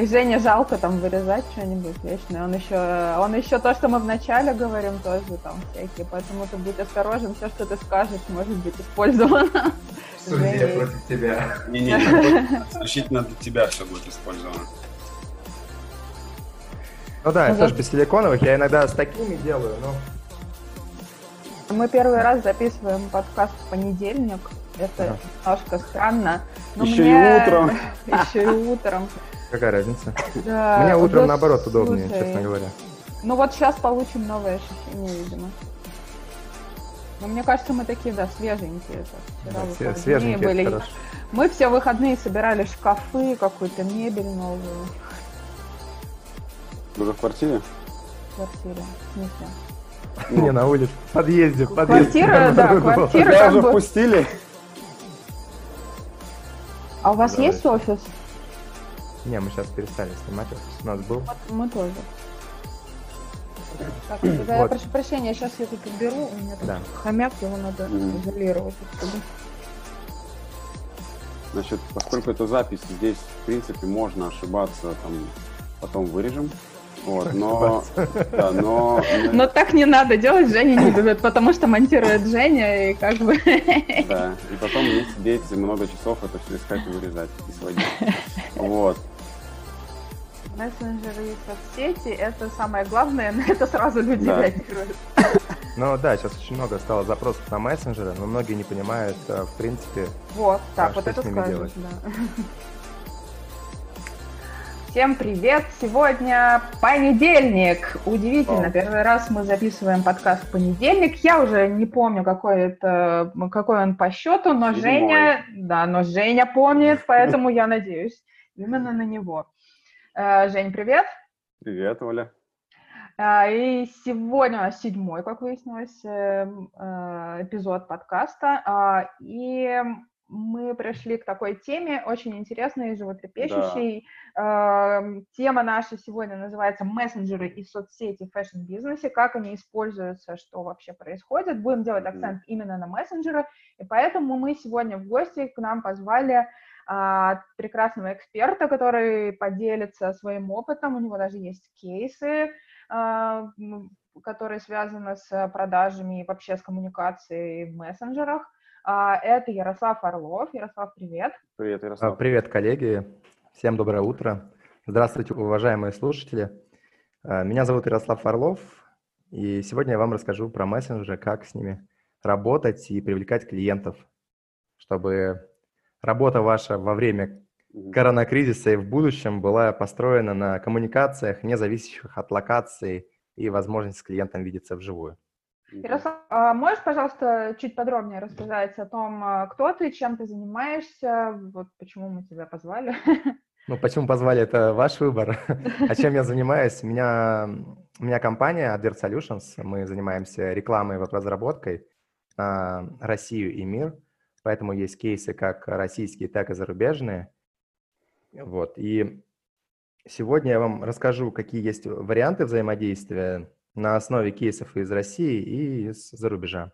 А Жене жалко там вырезать что-нибудь вечное. Он еще, он еще то, что мы вначале говорим, тоже там всякие. Поэтому ты будь осторожен, все, что ты скажешь, может быть использовано. Суде против тебя. Не-не, исключительно для тебя все будет использовано. Ну да, я тоже без силиконовых, я иногда с такими делаю, но... Мы первый раз записываем подкаст в понедельник. Это немножко странно. Но Еще мне... и утром. Еще и утром. Какая разница? Да. Мне утром, наоборот, удобнее, Слушай, честно говоря. Ну вот сейчас получим новые ощущения, видимо. Но мне кажется, мы такие, да, свеженькие. Вчера да, свеженькие, были. Хорошо. Мы все выходные собирали шкафы, какую-то мебель новую. Уже в квартире? В квартире, в смысле? Ну. Не, на улице, в подъезде, в подъезде. Квартира, да, квартира как уже впустили? А у вас да. есть офис? Не, мы сейчас перестали снимать офис. У нас был. Вот мы тоже. Так, вот. я прошу прощения, сейчас я тут уберу, у меня тут да. хомяк, его надо mm. изолировать отсюда. Значит, поскольку это запись, здесь, в принципе, можно ошибаться, там, потом вырежем. Вот, но, да, но... но так не надо делать, Женя не любит, потому что монтирует Женя, и как бы... Да, и потом мне сидеть много часов это все искать и вырезать, и сводить. Вот. Мессенджеры и соцсети — это самое главное, на это сразу люди да. реагируют. Ну да, сейчас очень много стало запросов на мессенджеры, но многие не понимают, э, в принципе, вот, так, вот это скажешь, да. Всем привет! Сегодня понедельник. Удивительно, О. первый раз мы записываем подкаст в понедельник. Я уже не помню, какой это, какой он по счету, но. Женя, да, но Женя помнит, поэтому я надеюсь именно на него. Э, Жень, привет! Привет, Оля! Э, и сегодня у нас седьмой, как выяснилось, э, эпизод подкаста. А, и мы пришли к такой теме, очень интересной и животрепещущей. Да. Э, тема наша сегодня называется «Мессенджеры и соцсети в fashion-бизнесе», как они используются, что вообще происходит. Будем делать акцент именно на мессенджеры, и поэтому мы сегодня в гости к нам позвали э, прекрасного эксперта, который поделится своим опытом, у него даже есть кейсы, э, которые связаны с продажами и вообще с коммуникацией в мессенджерах. А, это Ярослав Орлов. Ярослав, привет. Привет, Ярослав. А, привет, коллеги. Всем доброе утро. Здравствуйте, уважаемые слушатели. А, меня зовут Ярослав Орлов, и сегодня я вам расскажу про мессенджеры, как с ними работать и привлекать клиентов, чтобы работа ваша во время коронакризиса и в будущем была построена на коммуникациях, не зависящих от локации и возможности с клиентом видеться вживую. Ярослав, а можешь, пожалуйста, чуть подробнее рассказать о том, а, кто ты, чем ты занимаешься, вот почему мы тебя позвали? Ну, почему позвали, это ваш выбор. А чем я занимаюсь? У меня, у меня компания Advert Solutions, мы занимаемся рекламой и веб-разработкой на Россию и мир, поэтому есть кейсы как российские, так и зарубежные. Вот, и сегодня я вам расскажу, какие есть варианты взаимодействия на основе кейсов из России и из-за рубежа.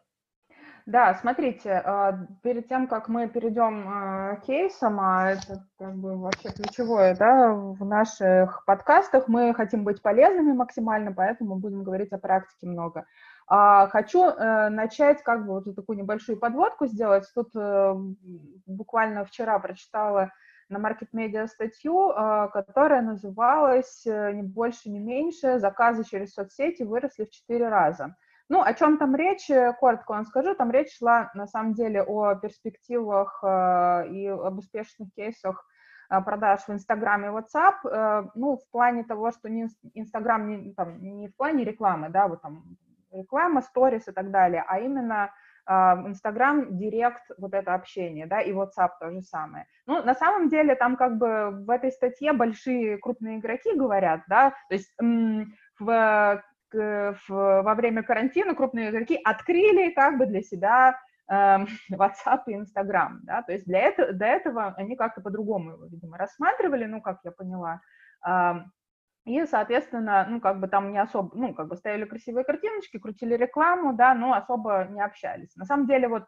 Да, смотрите, а, перед тем, как мы перейдем а, к кейсам, а это как бы вообще ключевое, да, в наших подкастах мы хотим быть полезными максимально, поэтому будем говорить о практике много. Хочу э, начать как бы вот такую небольшую подводку сделать. Тут э, буквально вчера прочитала на Market Media статью, а, которая называлась э, «Не больше, не меньше. Заказы через соцсети выросли в 4 раза». Ну, о чем там речь, э, коротко вам скажу. Там речь шла, на самом деле, о перспективах э, и об успешных кейсах продаж в Инстаграме и WhatsApp, ну, в плане того, что Инстаграм не, там, не в плане рекламы, да, вот там реклама, сторис и так далее, а именно Инстаграм, Директ, вот это общение, да, и WhatsApp то же самое. Ну, на самом деле, там как бы в этой статье большие крупные игроки говорят, да, то есть в, в, во время карантина крупные игроки открыли как бы для себя э, WhatsApp и Instagram, да, то есть для этого, до этого они как-то по-другому его, видимо, рассматривали, ну, как я поняла, и, соответственно, ну, как бы там не особо, ну, как бы ставили красивые картиночки, крутили рекламу, да, но особо не общались. На самом деле, вот,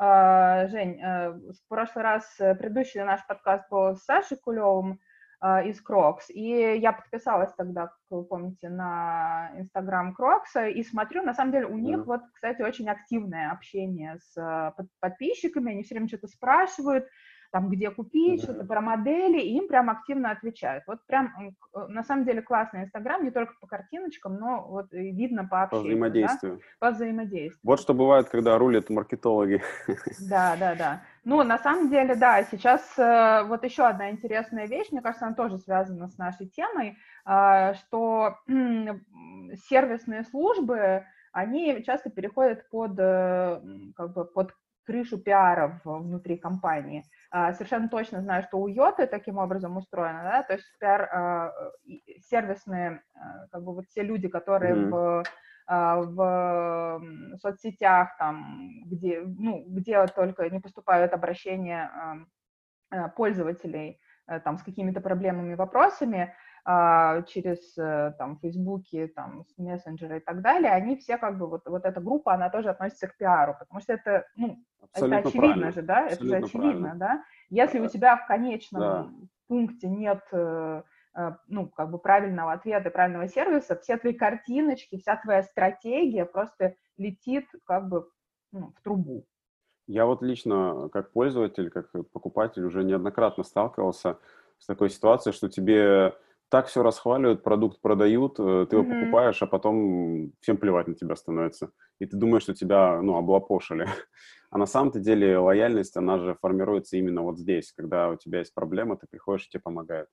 э, Жень, э, в прошлый раз э, предыдущий наш подкаст был с Сашей Кулевым, э, из Crocs. И я подписалась тогда, как вы помните, на Инстаграм Crocs, и смотрю, на самом деле у них, вот, кстати, очень активное общение с э, подписчиками, они все время что-то спрашивают, там, где купить, что-то про модели, и им прям активно отвечают. Вот прям, э, на самом деле, классный Инстаграм, не только по картиночкам, но вот видно по общению. По взаимодействию. Да? По взаимодействию. Вот что бывает, когда рулят маркетологи. Да, да, да. Ну, на самом деле, да, сейчас э, вот еще одна интересная вещь, мне кажется, она тоже связана с нашей темой, э, что сервисные службы, они часто переходят под, как бы, под крышу пиаров внутри компании. А, совершенно точно знаю, что у Йоты таким образом устроено, да, то есть пиар, а, сервисные, а, как бы вот все люди, которые mm-hmm. в в соцсетях, там, где, ну, где только не поступают обращения пользователей там, с какими-то проблемами, вопросами, через там, Фейсбуки, там, мессенджеры и так далее, они все как бы, вот, вот эта группа, она тоже относится к пиару, потому что это, ну, Абсолютно это очевидно правильно. же, да, Абсолютно это же очевидно, правильно. да. Если у тебя в конечном да. пункте нет э, э, ну, как бы правильного ответа, правильного сервиса, все твои картиночки, вся твоя стратегия просто летит как бы ну, в трубу. Я вот лично, как пользователь, как покупатель, уже неоднократно сталкивался с такой ситуацией, что тебе так все расхваливают, продукт продают, э, ты его mm-hmm. покупаешь, а потом всем плевать на тебя становится. И ты думаешь, что тебя, ну, облапошили. А на самом-то деле лояльность, она же формируется именно вот здесь, когда у тебя есть проблема, ты приходишь, и тебе помогают.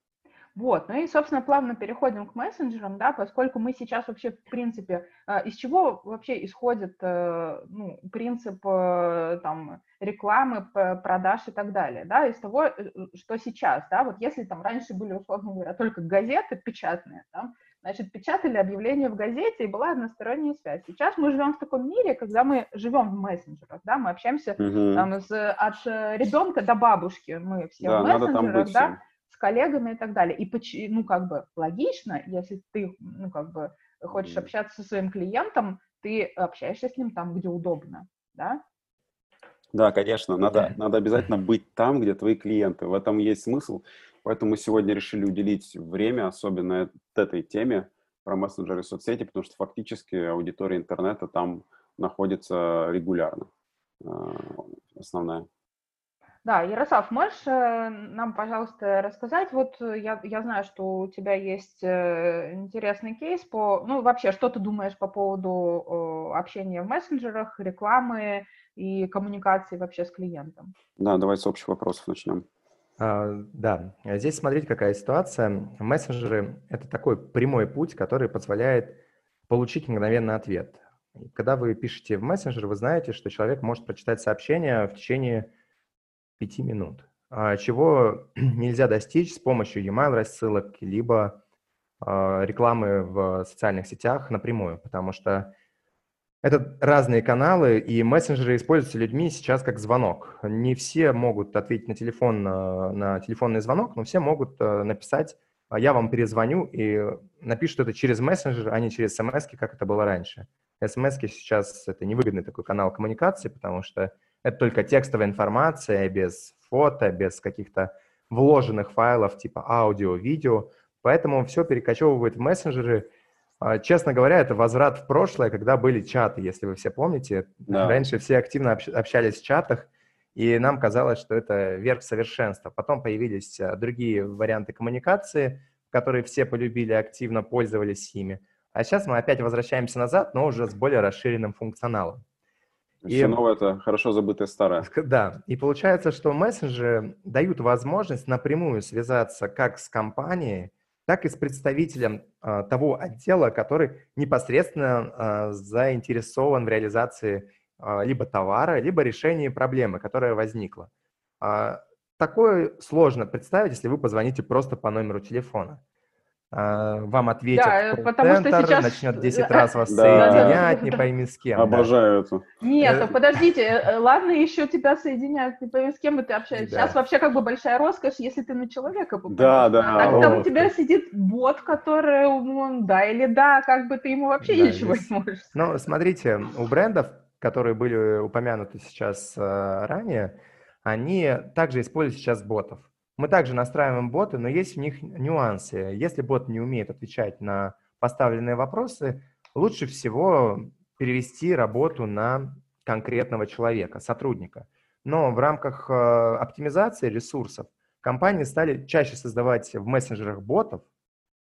Вот, ну и, собственно, плавно переходим к мессенджерам, да, поскольку мы сейчас вообще, в принципе, э, из чего вообще исходит э, ну, принцип э, там, рекламы, продаж и так далее, да, из того, что сейчас, да, вот если там раньше были, условно говоря, только газеты печатные, да, значит, печатали объявления в газете, и была односторонняя связь. Сейчас мы живем в таком мире, когда мы живем в мессенджерах, да, мы общаемся угу. там, с, от ребенка до бабушки, мы все да, в мессенджерах, да, всем коллегами и так далее. И, ну, как бы логично, если ты, ну, как бы хочешь общаться со своим клиентом, ты общаешься с ним там, где удобно, да? Да, конечно, надо, надо обязательно быть там, где твои клиенты. В этом есть смысл. Поэтому мы сегодня решили уделить время, особенно этой теме про мессенджеры и соцсети, потому что фактически аудитория интернета там находится регулярно, э, основная. Да, Ярослав, можешь э, нам, пожалуйста, рассказать? Вот э, я, я знаю, что у тебя есть э, интересный кейс по... Ну, вообще, что ты думаешь по поводу общения в мессенджерах, рекламы и коммуникации вообще с клиентом? Да, давай с общих вопросов начнем. А, да, здесь смотрите, какая ситуация. Мессенджеры — это такой прямой путь, который позволяет получить мгновенный ответ. Когда вы пишете в мессенджер, вы знаете, что человек может прочитать сообщение в течение 5 минут, а, чего нельзя достичь с помощью e-mail рассылок, либо а, рекламы в социальных сетях напрямую, потому что это разные каналы, и мессенджеры используются людьми сейчас как звонок. Не все могут ответить на телефон, на, на телефонный звонок, но все могут э, написать «я вам перезвоню» и напишут это через мессенджер, а не через смс, как это было раньше. смс сейчас это невыгодный такой канал коммуникации, потому что это только текстовая информация, без фото, без каких-то вложенных файлов типа аудио, видео. Поэтому все перекочевывает в мессенджеры. А, честно говоря, это возврат в прошлое, когда были чаты, если вы все помните. Да. Раньше все активно общались в чатах, и нам казалось, что это верх совершенства. Потом появились а, другие варианты коммуникации, которые все полюбили, активно пользовались ими. А сейчас мы опять возвращаемся назад, но уже с более расширенным функционалом. И, Все новое – это хорошо забытое старое. Да, и получается, что мессенджеры дают возможность напрямую связаться как с компанией, так и с представителем э, того отдела, который непосредственно э, заинтересован в реализации э, либо товара, либо решении проблемы, которая возникла. Э, такое сложно представить, если вы позвоните просто по номеру телефона. А, вам ответит да, потому что сейчас... начнет 10 раз вас да. соединять, да, не пойми с кем. Обожаю да. это. Нет, э, подождите, э, ладно, еще тебя соединяют, не пойми с кем и ты общаешься. Да. Сейчас вообще как бы большая роскошь, если ты на человека попадаешь. Да, да. А когда у тебя сидит бот, который, он, да или да, как бы ты ему вообще да, ничего здесь... не можешь Ну, смотрите, у брендов, которые были упомянуты сейчас э, ранее, они также используют сейчас ботов. Мы также настраиваем боты, но есть в них нюансы. Если бот не умеет отвечать на поставленные вопросы, лучше всего перевести работу на конкретного человека, сотрудника. Но в рамках э, оптимизации ресурсов компании стали чаще создавать в мессенджерах ботов,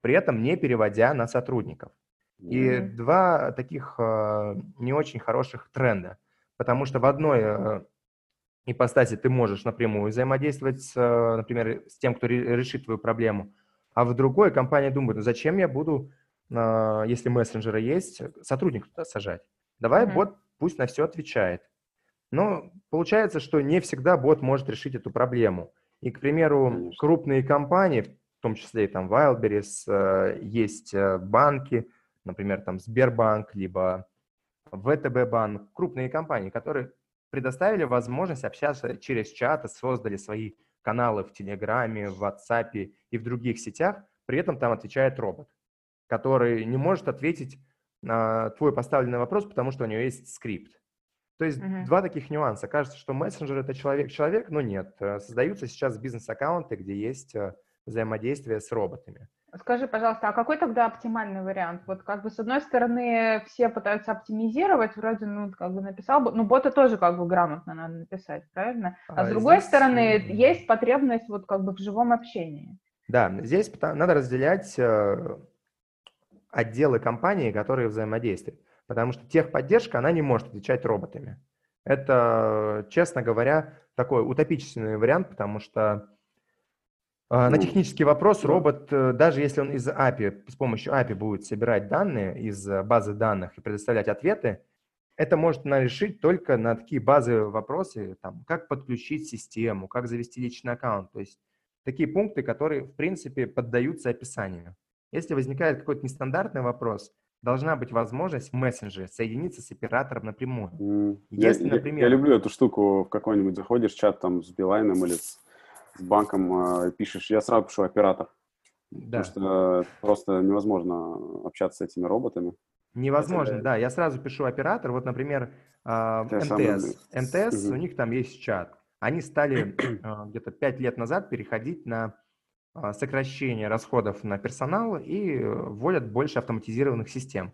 при этом не переводя на сотрудников. И mm-hmm. два таких э, не очень хороших тренда, потому что в одной э, ипостаси ты можешь напрямую взаимодействовать, с, э, например, с тем, кто решит твою проблему, а в другой компания думает, ну зачем я буду, э, если мессенджеры есть, сотрудника туда сажать? Давай mm-hmm. бот пусть на все отвечает. Но получается, что не всегда бот может решить эту проблему. И, к примеру, Конечно. крупные компании, в том числе и там Wildberries, э, есть банки, например, там Сбербанк, либо ВТБ банк, крупные компании, которые предоставили возможность общаться через чаты, создали свои каналы в Телеграме, в WhatsApp и в других сетях, при этом там отвечает робот, который не может ответить на твой поставленный вопрос, потому что у него есть скрипт. То есть uh-huh. два таких нюанса. Кажется, что мессенджер это человек-человек, но нет. Создаются сейчас бизнес-аккаунты, где есть э, взаимодействие с роботами. Скажи, пожалуйста, а какой тогда оптимальный вариант? Вот как бы с одной стороны все пытаются оптимизировать, вроде, ну, как бы написал, ну, бота тоже как бы грамотно надо написать, правильно? А, а с другой здесь... стороны есть потребность вот как бы в живом общении. Да, здесь надо разделять э, отделы компании, которые взаимодействуют потому что техподдержка, она не может отвечать роботами. Это, честно говоря, такой утопический вариант, потому что на ну, технический вопрос робот, э, даже если он из API, с помощью API будет собирать данные из базы данных и предоставлять ответы, это может решить только на такие базовые вопросы, там, как подключить систему, как завести личный аккаунт. То есть такие пункты, которые, в принципе, поддаются описанию. Если возникает какой-то нестандартный вопрос, должна быть возможность в мессенджере соединиться с оператором напрямую. Mm. Если, я, например... Я, я люблю эту штуку, в какой-нибудь заходишь, чат там с Билайном или с, с банком э, пишешь, я сразу пишу оператор. Да. Потому что просто невозможно общаться с этими роботами. Невозможно, Это... да. Я сразу пишу оператор. Вот, например, э, МТС. МТС, угу. у них там есть чат. Они стали э, где-то пять лет назад переходить на а, сокращение расходов на персонал и э, вводят больше автоматизированных систем.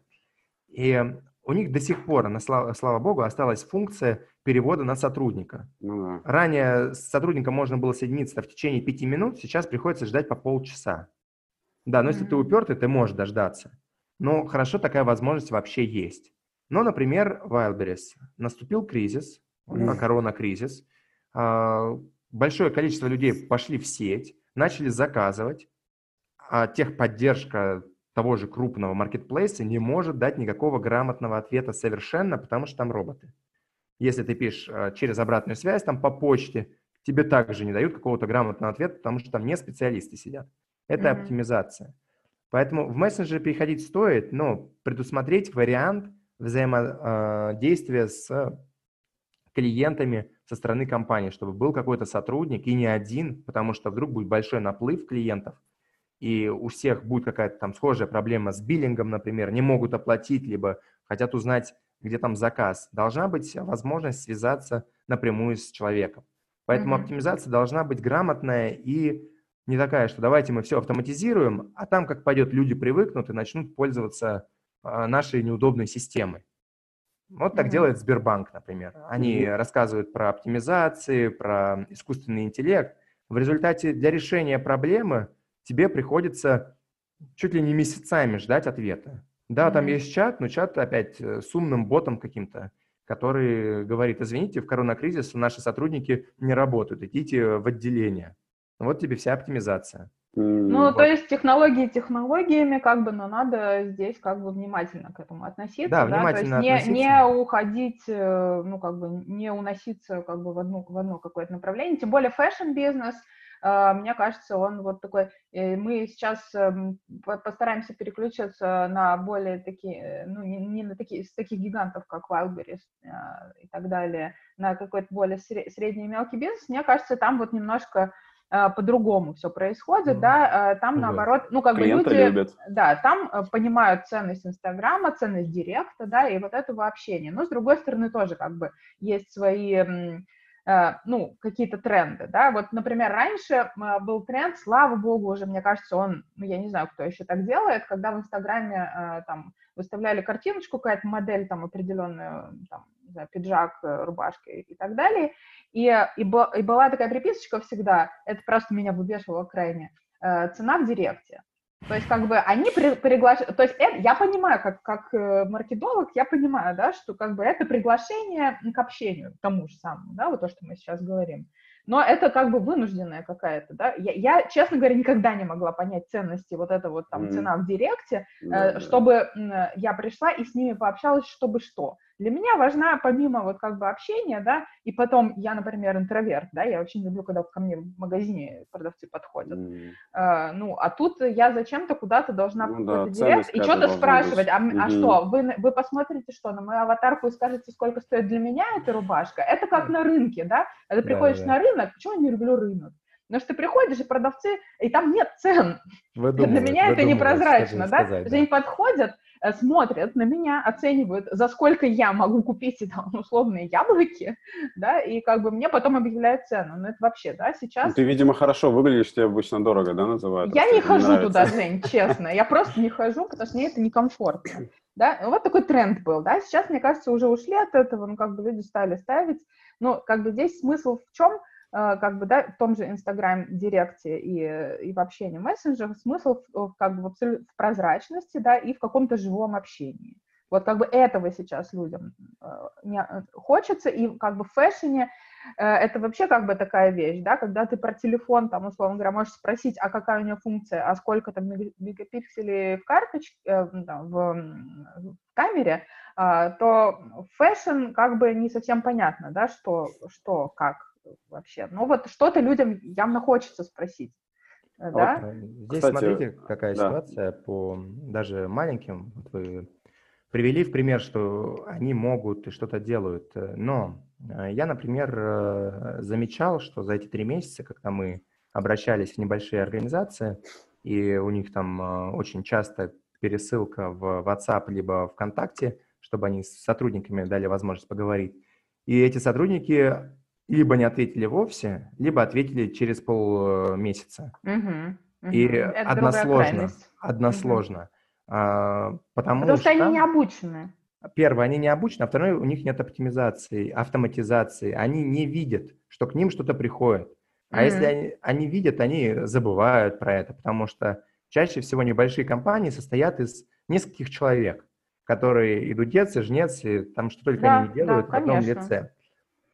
И у них до сих пор, на слава, слава богу, осталась функция перевода на сотрудника. Ну, да. Ранее с сотрудником можно было соединиться в течение пяти минут, сейчас приходится ждать по полчаса. Да, но mm-hmm. если ты упертый, ты можешь дождаться. Но хорошо, такая возможность вообще есть. Но, например, Wildberries. Наступил кризис, mm-hmm. корона-кризис. А, большое количество людей пошли в сеть, начали заказывать, а техподдержка того же крупного маркетплейса не может дать никакого грамотного ответа совершенно, потому что там роботы. Если ты пишешь а, через обратную связь, там по почте, тебе также не дают какого-то грамотного ответа, потому что там не специалисты сидят. Это mm-hmm. оптимизация. Поэтому в мессенджер переходить стоит, но предусмотреть вариант взаимодействия а, с клиентами со стороны компании, чтобы был какой-то сотрудник и не один, потому что вдруг будет большой наплыв клиентов, и у всех будет какая-то там схожая проблема с биллингом, например, не могут оплатить, либо хотят узнать, где там заказ. Должна быть возможность связаться напрямую с человеком. Поэтому mm-hmm. оптимизация должна быть грамотная и не такая, что давайте мы все автоматизируем, а там как пойдет, люди привыкнут и начнут пользоваться а, нашей неудобной системой. Вот так mm-hmm. делает Сбербанк, например. Они mm-hmm. рассказывают про оптимизации, про искусственный интеллект. В результате для решения проблемы тебе приходится чуть ли не месяцами ждать ответа. Да, mm-hmm. там есть чат, но чат опять э, с умным ботом каким-то, который говорит, извините, в коронакризис наши сотрудники не работают, идите в отделение. Вот тебе вся оптимизация. Ну, вот. то есть технологии технологиями, как бы, но надо здесь как бы внимательно к этому относиться. Да, да? внимательно то есть не, не уходить, э, ну, как бы, не уноситься как бы в одно, в одно какое-то направление. Тем более fashion-бизнес, мне кажется, он вот такой, э, мы сейчас эм, постараемся переключиться на более такие, ну, не, на такие, с таких гигантов, как Wildberries и так далее, на какой-то более средний и мелкий бизнес. Мне кажется, там вот немножко Э, по-другому все происходит, mm да, э, там наоборот, ну, как Клиенты бы люди, любят. да, там э, понимают ценность Инстаграма, ценность Директа, да, и вот этого общения. Но, с другой стороны, тоже как бы есть свои э, ну, какие-то тренды, да, вот, например, раньше был тренд, слава богу, уже, мне кажется, он, ну, я не знаю, кто еще так делает, когда в Инстаграме, там, выставляли картиночку, какая-то модель, там, определенную, там, знаю, пиджак, рубашка и так далее, и, и, и была такая приписочка всегда, это просто меня выбешивало крайне, цена в директе, то есть, как бы, они при, приглашают, то есть, это, я понимаю, как, как э, маркетолог, я понимаю, да, что, как бы, это приглашение к общению, к тому же самому, да, вот то, что мы сейчас говорим. Но это, как бы, вынужденная какая-то, да. Я, я, честно говоря, никогда не могла понять ценности вот это вот, там, mm. цена в директе, mm-hmm. чтобы э, я пришла и с ними пообщалась, чтобы что. Для меня важна, помимо вот как бы общения, да, и потом я, например, интроверт, да, я очень люблю, когда ко мне в магазине продавцы подходят. Mm. Uh, ну, а тут я зачем-то куда-то должна ну, да, директ и что-то спрашивать. А, mm-hmm. а что, вы, вы посмотрите что, на мою аватарку и скажете, сколько стоит для меня эта рубашка? Это как mm. на рынке, да? Когда ты приходишь да, да. на рынок, почему я не люблю рынок? Потому что ты приходишь, и продавцы, и там нет цен. Выдумывают, Для меня это непрозрачно, да? Сказать, да? Они подходят, смотрят на меня, оценивают, за сколько я могу купить там условные яблоки, да, и как бы мне потом объявляют цену. Ну, это вообще, да, сейчас... Ну, ты, видимо, хорошо выглядишь, тебе обычно дорого, да, называют? Я не хожу нравится. туда, Жень, честно. Я просто не хожу, потому что мне это некомфортно. Да, вот такой тренд был, да, сейчас, мне кажется, уже ушли от этого, ну, как бы люди стали ставить, но как бы здесь смысл в чем? Э, как бы, да, в том же Инстаграм, Директе и, и в общении мессенджерах смысл в, как бы в, в прозрачности, да, и в каком-то живом общении. Вот как бы этого сейчас людям э, не, э, хочется, и как бы в фэшне э, это вообще как бы такая вещь, да, когда ты про телефон, там, условно говоря, можешь спросить, а какая у него функция, а сколько там мегапикселей в карточке, э, в, в камере, э, то fashion как бы не совсем понятно, да, что, что, как вообще. Но вот что-то людям явно хочется спросить. Э, да? Вот, здесь Кстати, смотрите, какая да. ситуация по даже маленьким. Вот вы привели в пример, что они могут и что-то делают. Но э, я, например, э, замечал, что за эти три месяца, когда мы обращались в небольшие организации, и у них там очень часто пересылка в WhatsApp либо ВКонтакте, чтобы они с сотрудниками дали возможность поговорить. И эти сотрудники либо не ответили вовсе, либо ответили через полмесяца. Угу, угу. И Это односложно. Односложно. Угу. А, потому, потому что, что они не обучены. Первое, они не обучены, а второе, у них нет оптимизации, автоматизации. Они не видят, что к ним что-то приходит. А mm если они, они видят, они забывают про это, потому что чаще всего небольшие компании состоят из нескольких человек, которые идут деться, жнец, и там что только да, они не делают да, в одном лице.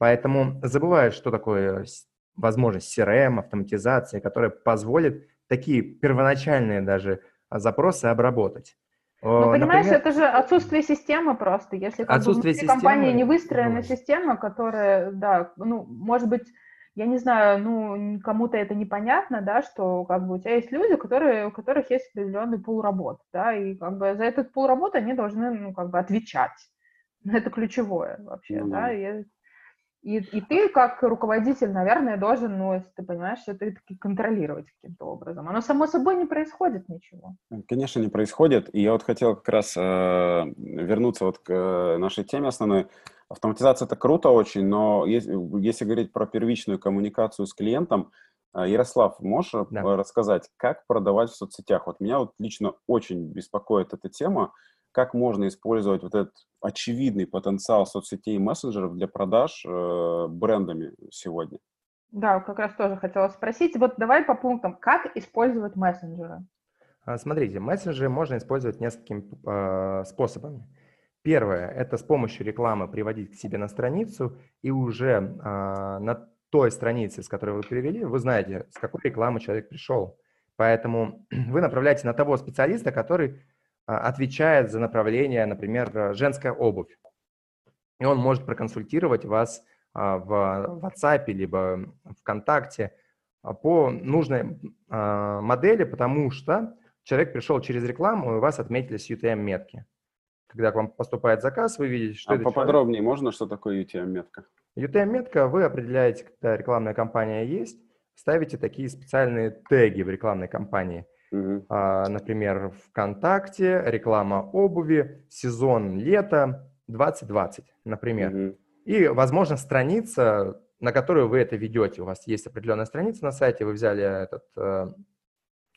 Поэтому забывают, что такое возможность CRM, автоматизации, которая позволит такие первоначальные даже запросы обработать. Ну, понимаешь, Например, это же отсутствие системы просто. Если как отсутствие бы, системы, компании не выстроена ну, система, которая, да, ну, может быть, я не знаю, ну, кому-то это непонятно, да, что как бы у тебя есть люди, которые, у которых есть определенный пул работ, да, и как бы за этот пул работы они должны, ну, как бы отвечать. Это ключевое вообще, ну, да, и и, и ты, как руководитель, наверное, должен, ну, если ты понимаешь, это таки контролировать каким-то образом. Оно само собой не происходит ничего. Конечно, не происходит. И я вот хотел как раз э, вернуться вот к э, нашей теме основной. Автоматизация это круто очень, но если, если говорить про первичную коммуникацию с клиентом, э, Ярослав, можешь да. рассказать, как продавать в соцсетях? Вот меня вот лично очень беспокоит эта тема как можно использовать вот этот очевидный потенциал соцсетей и мессенджеров для продаж э, брендами сегодня? Да, как раз тоже хотела спросить. Вот давай по пунктам. Как использовать мессенджеры? А, смотрите, мессенджеры можно использовать несколькими э, способами. Первое – это с помощью рекламы приводить к себе на страницу, и уже э, на той странице, с которой вы перевели, вы знаете, с какой рекламы человек пришел. Поэтому вы направляете на того специалиста, который а, отвечает за направление, например, женская обувь. И он может проконсультировать вас а, в WhatsApp либо ВКонтакте а, по нужной модели, потому что человек пришел через рекламу, и вас отметили с UTM-метки. Когда к вам поступает заказ, вы видите, что а это поподробнее человек. можно, что такое UTM-метка? UTM-метка вы определяете, когда рекламная кампания есть, ставите такие специальные теги в рекламной кампании – Угу. А, например, ВКонтакте, реклама обуви, сезон лета 2020, например. Угу. И, возможно, страница на которую вы это ведете. У вас есть определенная страница на сайте, вы взяли этот э,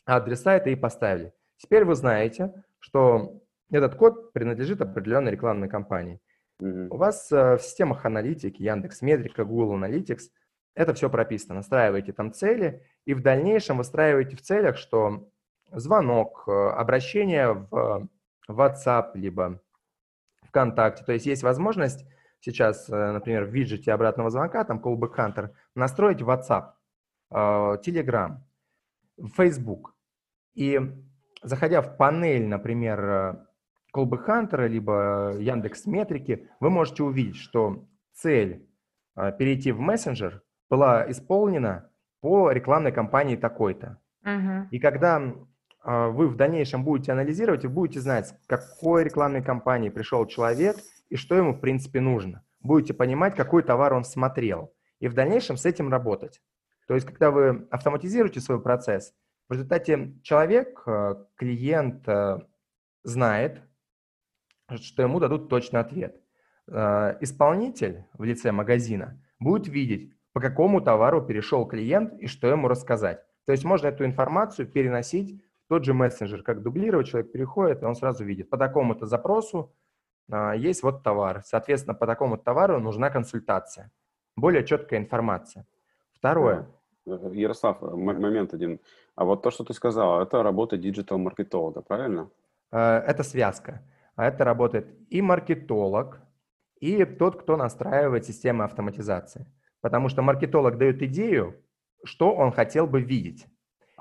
адрес сайта и поставили. Теперь вы знаете, что этот код принадлежит определенной рекламной кампании. Mm-hmm. У вас э, в системах аналитики, Яндекс Метрика, Google Analytics это все прописано. Настраиваете там цели и в дальнейшем выстраиваете в целях, что звонок, э, обращение в WhatsApp, либо ВКонтакте. То есть есть возможность сейчас, э, например, в виджете обратного звонка, там Callback Hunter, настроить WhatsApp, э, Telegram, Facebook. И заходя в панель, например, Callback Hunter, либо Яндекс Метрики, вы можете увидеть, что цель перейти в мессенджер была исполнена по рекламной кампании такой-то. Uh-huh. И когда вы в дальнейшем будете анализировать и будете знать, с какой рекламной кампании пришел человек и что ему в принципе нужно. Будете понимать, какой товар он смотрел. И в дальнейшем с этим работать. То есть, когда вы автоматизируете свой процесс, в результате человек, а, клиент а, знает, что ему дадут точный ответ. Исполнитель в лице магазина будет видеть, по какому товару перешел клиент и что ему рассказать. То есть можно эту информацию переносить тот же мессенджер, как дублировать, человек переходит, и он сразу видит, по такому-то запросу а, есть вот товар. Соответственно, по такому товару нужна консультация. Более четкая информация. Второе. Ярослав, момент один. А вот то, что ты сказал, это работа диджитал-маркетолога, правильно? Э, это связка. А это работает и маркетолог, и тот, кто настраивает системы автоматизации. Потому что маркетолог дает идею, что он хотел бы видеть.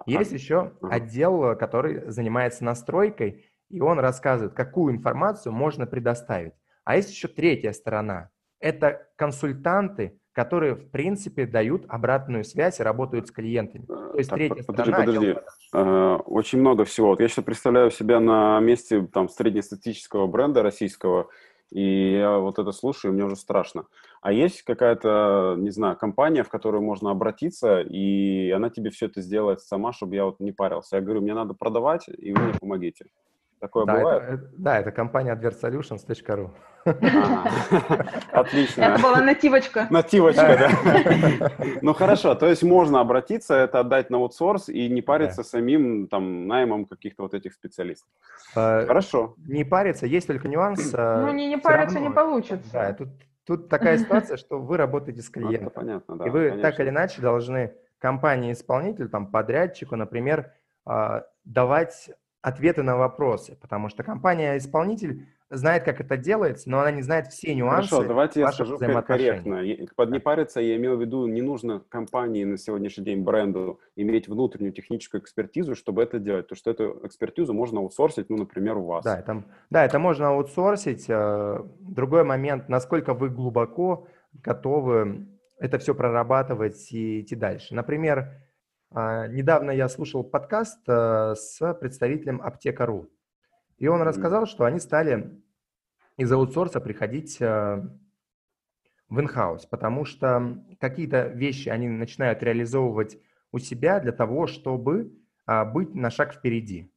Есть еще отдел, который занимается настройкой, и он рассказывает, какую информацию можно предоставить. А есть еще третья сторона. Это консультанты, которые, в принципе, дают обратную связь и работают с клиентами. То есть так, третья подожди, сторона... Подожди, uh, Очень много всего. Вот я сейчас представляю себя на месте там, среднестатистического бренда российского, и я вот это слушаю, и мне уже страшно. А есть какая-то, не знаю, компания, в которую можно обратиться, и она тебе все это сделает сама, чтобы я вот не парился. Я говорю, мне надо продавать, и вы мне помогите. Такое да, бывает? Это, да, это компания advertsolutions.ru. Отлично. Это была нативочка. Нативочка, да. Ну хорошо, то есть можно обратиться, это отдать на аутсорс и не париться самим там наймом каких-то вот этих специалистов. А, хорошо. Не париться, есть только нюанс. А, ну не, не париться не получится. Да, тут, тут такая ситуация, что вы работаете с клиентом. Это понятно, да. И вы так или иначе должны компании-исполнителю, там, подрядчику, например, а, давать ответы на вопросы, потому что компания-исполнитель знает, как это делается, но она не знает все нюансы Хорошо, давайте я скажу корректно. Под не париться я имел в виду, не нужно компании на сегодняшний день, бренду, иметь внутреннюю техническую экспертизу, чтобы это делать, потому что эту экспертизу можно аутсорсить, ну, например, у вас. Да, это, да, это можно аутсорсить. Э, другой момент, насколько вы глубоко готовы это все прорабатывать и идти дальше. Например, недавно я слушал подкаст э, с представителем Аптека.ру, и он рассказал, что они стали из аутсорса приходить э, в инхаус, потому что какие-то вещи они начинают реализовывать у себя для того, чтобы а, быть на шаг впереди.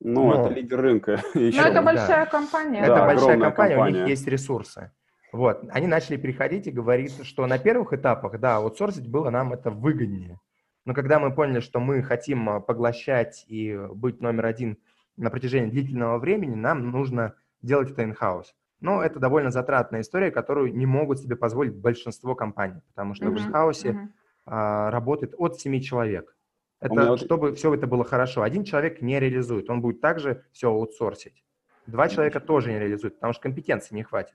Ну, Но, это лидер рынка. Еще. Но это большая да. компания. Это да, большая компания, компания, у них есть ресурсы. Вот, они начали приходить и говорить, что на первых этапах, да, аутсорсить было нам это выгоднее. Но когда мы поняли, что мы хотим а, поглощать и быть номер один на протяжении длительного времени, нам нужно делать это in-house. Но это довольно затратная история, которую не могут себе позволить большинство компаний, потому что mm-hmm. в in-house mm-hmm. а, работает от 7 человек. Это чтобы все это было хорошо. Один человек не реализует, он будет также все аутсорсить. Два человека тоже не реализуют, потому что компетенции не хватит.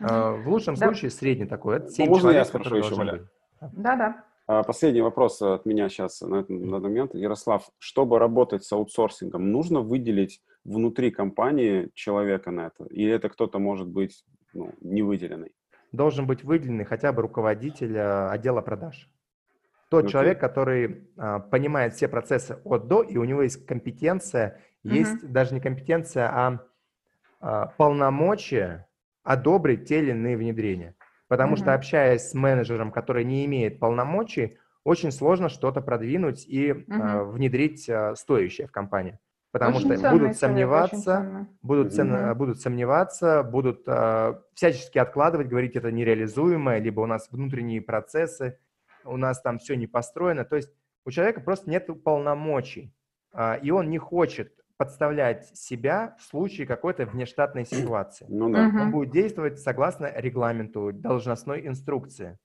Mm-hmm. в лучшем да. случае средний такой. Это 7 Можно человек, я спрошу еще, Валя? Да-да. А, последний вопрос от меня сейчас на этот момент. Ярослав, чтобы работать с аутсорсингом, нужно выделить внутри компании человека на это? Или это кто-то может быть ну, не выделенный? Должен быть выделенный хотя бы руководитель а, отдела продаж. Тот okay. человек, который а, понимает все процессы от до, и у него есть компетенция, uh-huh. есть даже не компетенция, а, а полномочия одобрить те или иные внедрения. Потому mm-hmm. что общаясь с менеджером, который не имеет полномочий, очень сложно что-то продвинуть и mm-hmm. э, внедрить э, стоящее в компании. потому Очень что будут сомневаться, будут, цен- Мгм. будут сомневаться, будут э, всячески откладывать, говорить, это нереализуемое, либо у нас внутренние процессы, у нас там все не построено. То есть у человека просто нет полномочий, а, и он не хочет подставлять себя в случае какой-то внештатной ситуации. Ну да. Мгм. Он будет действовать согласно регламенту, должностной инструкции.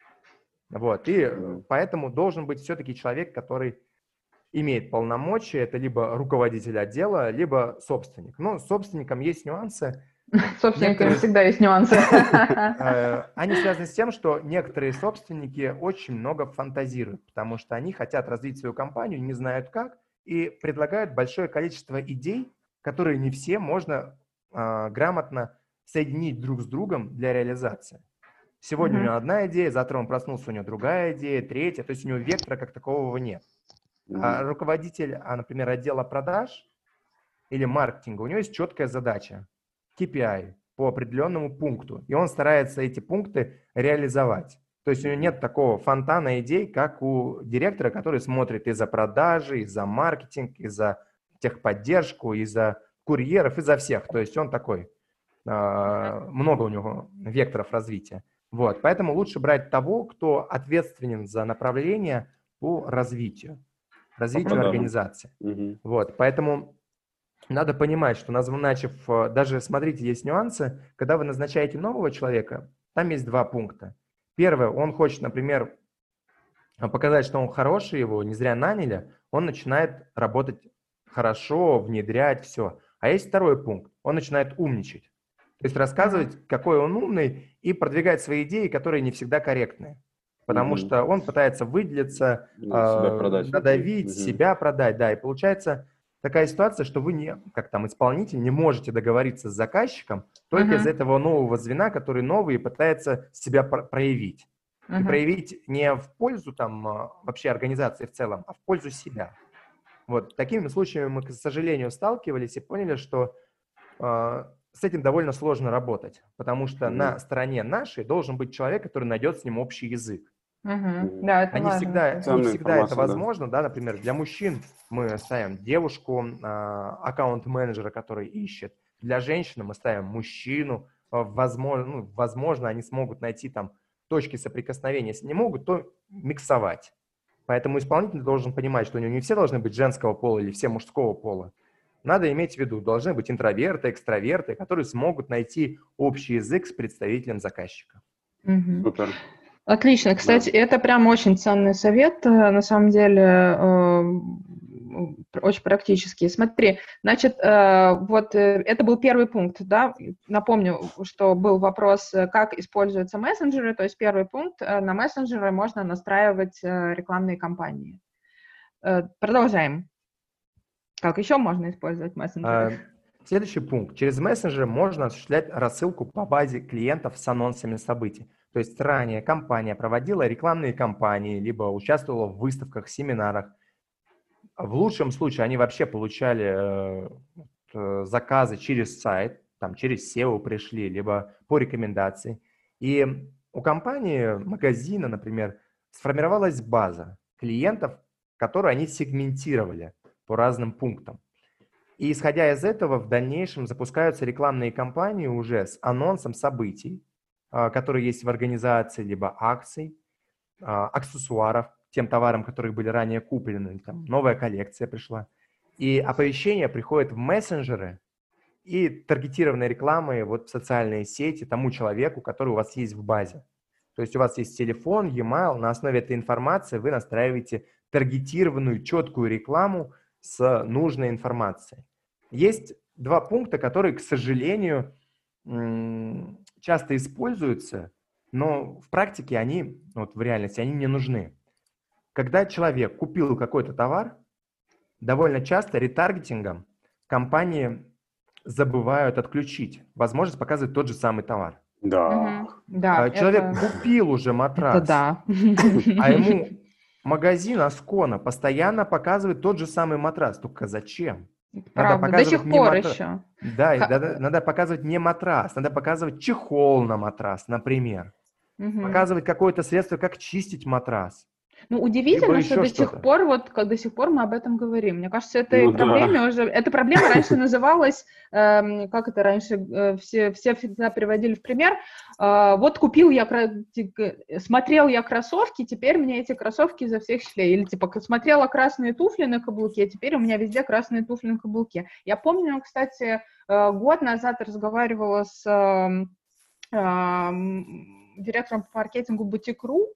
Вот. И Мгм. поэтому должен быть все-таки человек, который имеет полномочия. Это либо руководитель отдела, либо собственник. Но с собственником есть нюансы. Собственниками Некоторые- всегда есть нюансы. Э, Они связаны с тем, что некоторые собственники очень много фантазируют, потому что они хотят развить свою компанию, не знают как, и предлагают большое количество идей, которые не все можно а, грамотно соединить друг с другом для реализации. Сегодня у Мгм. него одна идея, завтра он проснулся, у него другая идея, третья, то есть у него вектора как такового нет. А Мгм. руководитель, а, например, отдела продаж или маркетинга, у него есть четкая задача, KPI по определенному пункту, и он старается эти пункты реализовать. То есть у него нет такого фонтана идей, как у директора, который смотрит и за продажи, и за маркетинг, и за техподдержку, и за курьеров, и за всех. То есть он такой, а, много у него векторов развития. Вот, поэтому лучше брать того, кто ответственен за направление по развитию, развитию продажам. организации. Вот, поэтому надо понимать, что назначив, э, даже смотрите, есть нюансы, когда вы назначаете нового человека, там есть два пункта. Первое, он хочет, например, э, показать, что он хороший, его не зря наняли, он начинает работать хорошо, внедрять все. А есть второй пункт, он начинает умничать. То есть рассказывать, какой он умный, и продвигать свои идеи, которые не всегда корректные. Потому Мгм. что он пытается выделиться, Ну, себя а, продать. надавить, Мгм. себя продать, да, и получается такая ситуация, что вы не, как там исполнитель, не можете договориться с заказчиком только Мгм. из этого нового звена, который новый и пытается себя про- проявить. И Мгм. проявить не в пользу там а, вообще организации в целом, а в пользу себя. Вот такими случаями мы, к сожалению, сталкивались и поняли, что а, с этим довольно сложно работать, потому что Мгм. на стороне нашей должен быть человек, который найдет с ним общий язык. Мгм. Да, это А не важно. всегда, не всегда это информация, да. возможно, да. например, для мужчин мы ставим девушку, а, аккаунт-менеджера, который ищет, для женщины мы ставим мужчину, а, возможно, ну, возможно, они смогут найти там точки соприкосновения, если не могут, то миксовать. Поэтому исполнитель должен понимать, что у него не все должны быть женского пола или все мужского пола. Надо иметь в виду, должны быть интроверты, экстраверты, которые смогут найти общий язык с представителем заказчика. Мгм. Супер. Отлично. Кстати, это прям очень ценный совет, э, на самом деле, э, очень практический. Смотри, значит, э, вот э, это был первый пункт, да, напомню, что был вопрос, э, как используются мессенджеры, то есть первый пункт, э, на мессенджеры можно настраивать рекламные кампании. Продолжаем. Как еще можно использовать мессенджеры? Следующий пункт. Через мессенджеры можно осуществлять рассылку по базе клиентов с анонсами событий. То есть ранее компания проводила рекламные кампании, либо участвовала в выставках, семинарах. В лучшем случае они вообще получали э, э, заказы через сайт, там через SEO пришли, либо по рекомендации. И у компании, магазина, например, сформировалась база клиентов, которую они сегментировали по разным пунктам. И исходя из этого, в дальнейшем запускаются рекламные кампании уже с анонсом событий, которые есть в организации, либо акций, а, аксессуаров, тем товарам, которые были ранее куплены, там новая коллекция пришла. И оповещения приходят в мессенджеры и таргетированной рекламой вот в социальные сети тому человеку, который у вас есть в базе. То есть у вас есть телефон, e-mail, на основе этой информации вы настраиваете таргетированную четкую рекламу с нужной информацией. Есть два пункта, которые, к сожалению, часто используются, но в практике они, вот в реальности, они не нужны. Когда человек купил какой-то товар, довольно часто ретаргетингом компании забывают отключить возможность показывать тот же самый товар. Да. Да, А Человек это- купил уже матрас, это да. а ему магазин Аскона постоянно показывает тот же самый матрас. Только зачем? Правда, до сих не пор матра- еще. Да, и надо, надо показывать не матрас, надо показывать чехол на матрас, например. Мгм. Показывать какое-то средство, как чистить матрас. Ну, удивительно, что до сих пор, вот как до сих пор мы об этом говорим. Мне кажется, это ну, проблема да. уже, эта проблема раньше называлась, э, как это раньше э, все, все всегда приводили в пример, э, вот купил я, смотрел я кроссовки, теперь мне эти кроссовки за всех шли. Или типа смотрела красные туфли на каблуке, а теперь у меня везде красные туфли на каблуке. Я помню, кстати, э, год назад разговаривала с э, э, директором по маркетингу Бутик.ру,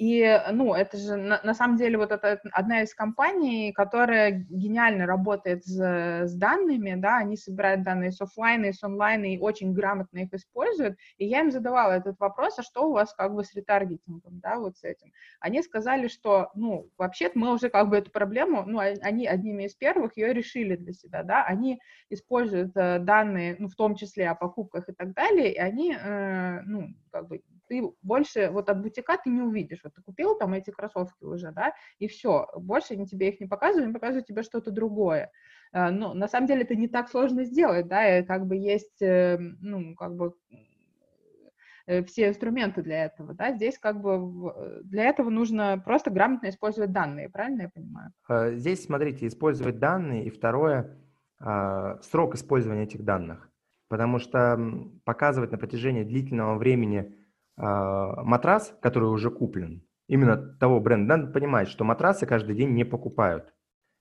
и, ну, это же, на, на самом деле, вот это одна из компаний, которая гениально работает с, с данными, да, они собирают данные с офлайна и с онлайна и очень грамотно их используют, и я им задавала этот вопрос, а что у вас как бы с ретаргетингом, да, вот с этим. Они сказали, что, ну, вообще-то мы уже как бы эту проблему, ну, они одними из первых ее решили для себя, да, они используют э, данные, ну, в том числе о покупках и так далее, и они, э, ну, как бы ты больше вот от бутика ты не увидишь. Вот ты купил там эти кроссовки уже, да, и все, больше они тебе их не показывают, они показывают тебе что-то другое. А, но на самом деле это не так сложно сделать, да, и как бы есть, э, ну, как бы э, все инструменты для этого, да, здесь как бы для этого нужно просто грамотно использовать данные, правильно я понимаю? Здесь, смотрите, использовать данные, и второе, а, срок использования этих данных, потому что показывать на протяжении длительного времени матрас, который уже куплен, именно того бренда, надо понимать, что матрасы каждый день не покупают.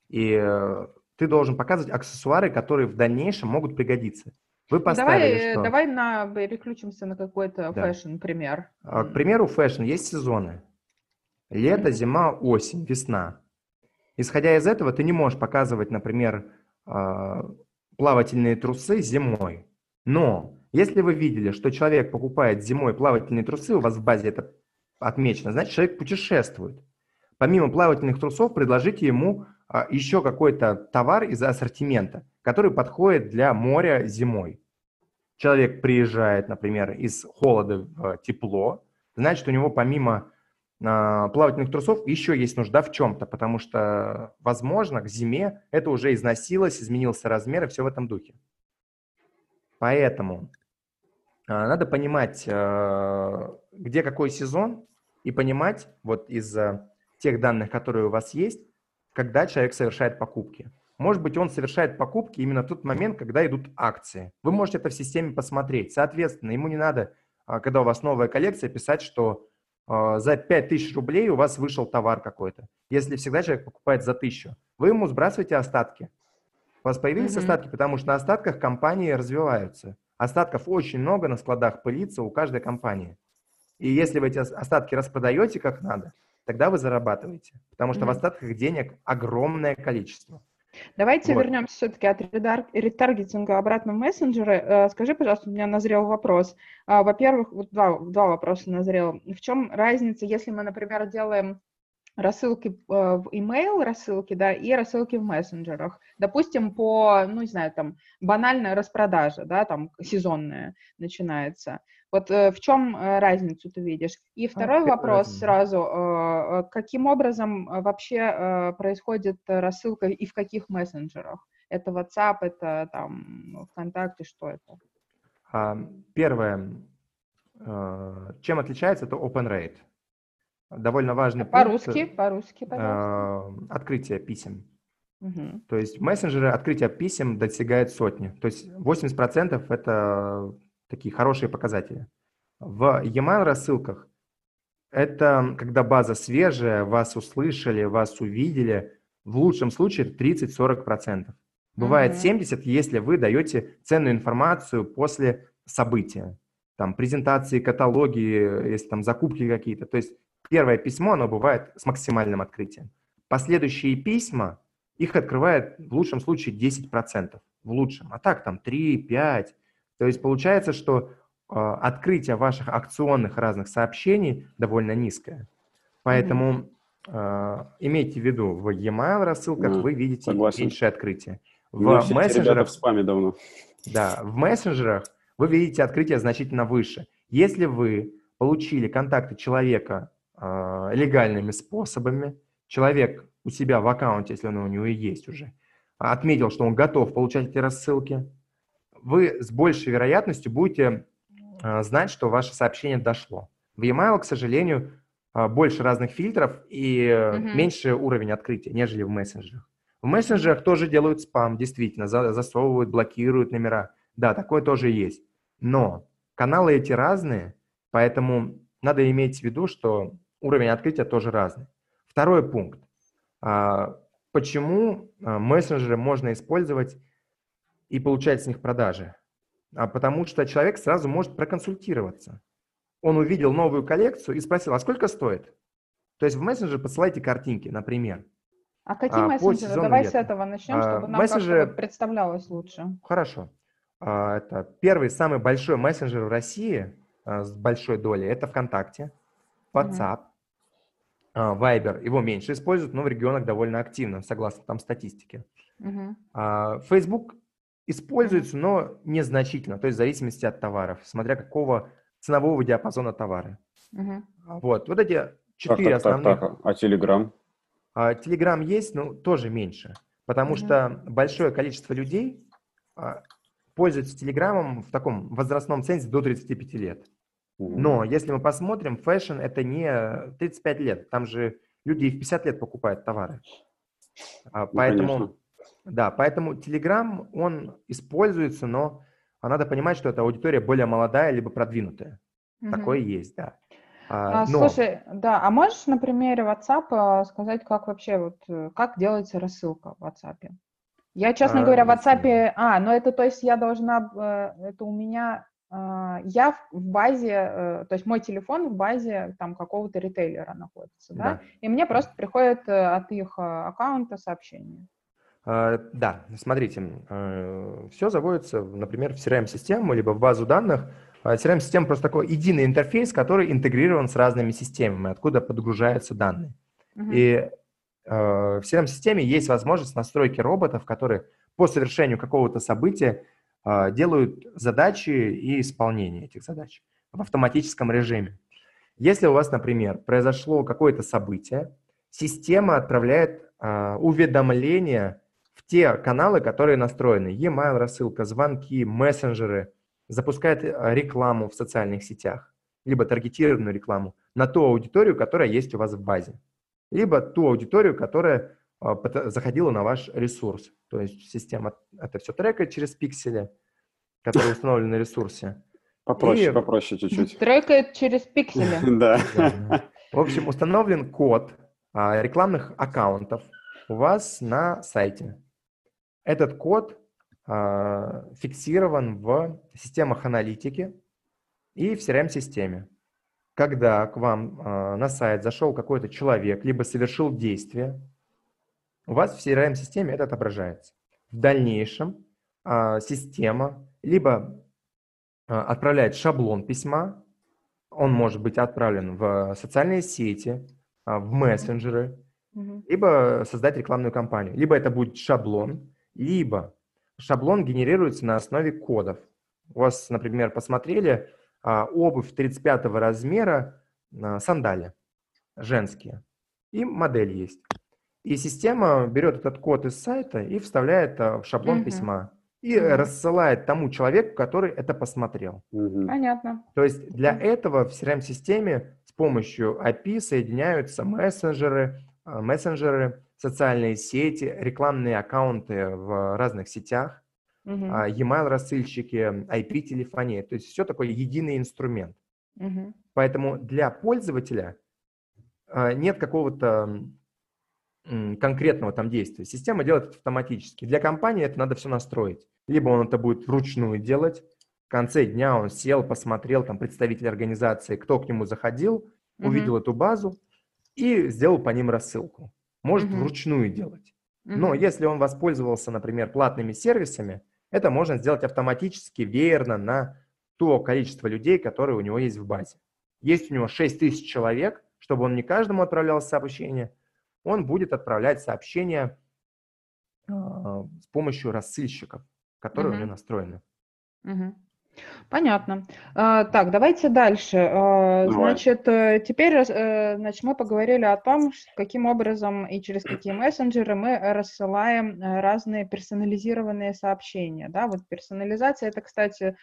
И э, ты должен показывать аксессуары, которые в дальнейшем могут пригодиться. Вы поставили, давай, что... давай на, переключимся на какой-то да. fashion-пример. А, к примеру, fashion есть сезоны. Лето, зима, осень, весна. Исходя из этого, ты не можешь показывать, например, а, плавательные трусы зимой. Но если вы видели, что человек покупает зимой плавательные трусы, у вас в базе это отмечено, значит, человек путешествует. Помимо плавательных трусов, предложите ему а, еще какой-то товар из ассортимента, который подходит для моря зимой. Человек приезжает, например, из холода в тепло, значит, у него помимо а, плавательных трусов еще есть нужда в чем-то, потому что, возможно, к зиме это уже износилось, изменился размер и все в этом духе. Поэтому надо понимать, а, где какой сезон, и понимать вот из тех данных, которые у вас есть, когда человек совершает покупки. Может быть, он совершает покупки именно в тот момент, когда идут акции. Вы можете это в системе посмотреть. Соответственно, ему не надо, а, когда у вас новая коллекция, писать, что за 5000 рублей у вас вышел товар какой-то. Если всегда человек покупает за 1000, вы ему сбрасываете остатки. У вас появились mm-hmm. остатки, потому что на остатках компании развиваются. Остатков очень много на складах пылится у каждой компании. И если вы эти остатки распродаете как надо, тогда вы зарабатываете. Потому что mm-hmm. в остатках денег огромное количество. Давайте вот. вернемся все-таки от ретаргетинга обратно в мессенджеры. Э, скажи, пожалуйста, у меня назрел вопрос. А, во-первых, вот два, два вопроса назрел. В чем разница, если мы, например, делаем рассылки э, в email рассылки, да, и рассылки в мессенджерах. Допустим, по, ну, не знаю, там, банальная распродажа, да, там, сезонная начинается. Вот э, в чем э, разницу ты видишь? И второй а, вопрос разница. сразу. Каким образом вообще происходит рассылка и в каких мессенджерах? Это WhatsApp, это там ВКонтакте, что это? А, первое, чем отличается, это open rate довольно важный по-русски, пункт. По-русски, пожалуйста. Э, открытие писем. Угу. То есть мессенджеры открытия писем достигает сотни. То есть 80% это такие хорошие показатели. В e-mail рассылках это когда база свежая, вас услышали, вас увидели, в лучшем случае 30-40%. Бывает угу. 70, если вы даете ценную информацию после события. Там презентации, каталоги, если там закупки какие-то. То есть Первое письмо, оно бывает с максимальным открытием. Последующие письма, их открывает в лучшем случае 10%, в лучшем, а так там 3, 5. То есть получается, что э, открытие ваших акционных разных сообщений довольно низкое. Поэтому э, имейте в виду, в e-mail рассылках mm, вы видите согласен. меньшее открытие. В мессенджерах... в спаме давно. Да, в мессенджерах вы видите открытие значительно выше. Если вы получили контакты человека а, легальными способами. Человек у себя в аккаунте, если он у него и есть уже, отметил, что он готов получать эти рассылки. Вы с большей вероятностью будете а, знать, что ваше сообщение дошло. В e-mail, к сожалению, а, больше разных фильтров и угу. меньше уровень открытия, нежели в мессенджерах. В мессенджерах тоже делают спам, действительно, засовывают, блокируют номера. Да, такое тоже есть. Но каналы эти разные, поэтому надо иметь в виду, что уровень открытия тоже разный. Второй пункт. А, почему мессенджеры можно использовать и получать с них продажи? А потому что человек сразу может проконсультироваться. Он увидел новую коллекцию и спросил, а сколько стоит? То есть в мессенджер посылайте картинки, например. А какие а, мессенджеры? Давай лета. с этого начнем, а, чтобы нам мессенджеры... как представлялось лучше. Хорошо. А, это первый, самый большой мессенджер в России а, с большой долей – это ВКонтакте, WhatsApp. Viber. Его меньше используют, но в регионах довольно активно, согласно там статистике. Mm-hmm. Facebook Используется, но незначительно, то есть в зависимости от товаров, смотря какого ценового диапазона товара. Угу. Вот, вот эти четыре так, так, основных. Так, так. А Telegram? А, Telegram есть, но тоже меньше, потому угу. что большое количество людей а, пользуются Телеграмом в таком возрастном цензе до 35 лет. Но если мы посмотрим, fashion это не 35 лет, там же люди и в 50 лет покупают товары. А, ну, поэтому конечно. Да, поэтому Telegram, он используется, но надо понимать, что это аудитория более молодая либо продвинутая. Угу. Такое есть, да. А, но... Слушай, да, а можешь на примере WhatsApp а, сказать, как вообще вот, э, как делается рассылка в WhatsApp? Я, честно а, говоря, в WhatsApp, а, ну это, то есть я должна, э, это у меня, а, я в базе, э, то есть мой телефон в базе там какого-то ритейлера находится, да, да. и мне просто приходит от их аккаунта сообщение. А, да, смотрите, э, все заводится, например, в CRM-систему, либо в базу данных. CRM-система просто такой единый интерфейс, который интегрирован с разными системами, откуда подгружаются данные. Uh-huh. И э, в CRM-системе есть возможность настройки роботов, которые по совершению какого-то события э, делают задачи и исполнение этих задач в автоматическом режиме. Если у вас, например, произошло какое-то событие, система отправляет уведомление в те каналы, которые настроены. E-mail, рассылка, звонки, мессенджеры, запускает э, рекламу в социальных сетях, либо таргетированную рекламу на ту аудиторию, которая есть у вас в базе, либо ту аудиторию, которая заходила на ваш ресурс. То есть система это все трекает через пиксели, которые установлены на ресурсе. Попроще, и... попроще чуть-чуть. Трекает через пиксели. Да. В общем, установлен код а, рекламных аккаунтов у вас на сайте. Этот код э, фиксирован в системах аналитики и в CRM-системе. Когда к вам на сайт зашел какой-то человек, либо совершил действие, у вас в CRM-системе это отображается. В дальнейшем э, система либо э, отправляет шаблон письма, он может быть отправлен в социальные сети, в мессенджеры, либо создать рекламную кампанию. Либо это будет шаблон, либо шаблон генерируется на основе кодов. У вас, например, посмотрели а, обувь 35 размера, а, сандали женские, и модель есть. И система берет этот код из сайта и вставляет а, в шаблон mm-hmm. письма и mm-hmm. рассылает тому человеку, который это посмотрел. Mm-hmm. Понятно. То есть для этого в CRM-системе с помощью API соединяются мессенджеры, мессенджеры, социальные сети, рекламные аккаунты в разных сетях, uh-huh. e-mail рассыльщики, IP-телефония. То есть все такой единый инструмент. Uh-huh. Поэтому для пользователя а, нет какого-то конкретного там действия. Система делает это автоматически. Для компании это надо все настроить. Либо он это будет вручную делать, в конце дня он сел, посмотрел, там представитель организации, кто к нему заходил, uh-huh. увидел эту базу и сделал по ним рассылку может угу. вручную делать. Угу. Но если он воспользовался, например, платными сервисами, это можно сделать автоматически, веерно на то количество людей, которые у него есть в базе. Есть у него 6 тысяч человек, чтобы он не каждому отправлял сообщение, он будет отправлять сообщения э, с помощью рассыльщиков, которые угу. у него настроены. Угу. Понятно. А, так, давайте дальше. А, значит, э, теперь э, значит, мы поговорили о том, каким образом и через какие мессенджеры мы рассылаем э, разные персонализированные сообщения. Да? Вот персонализация — это, кстати,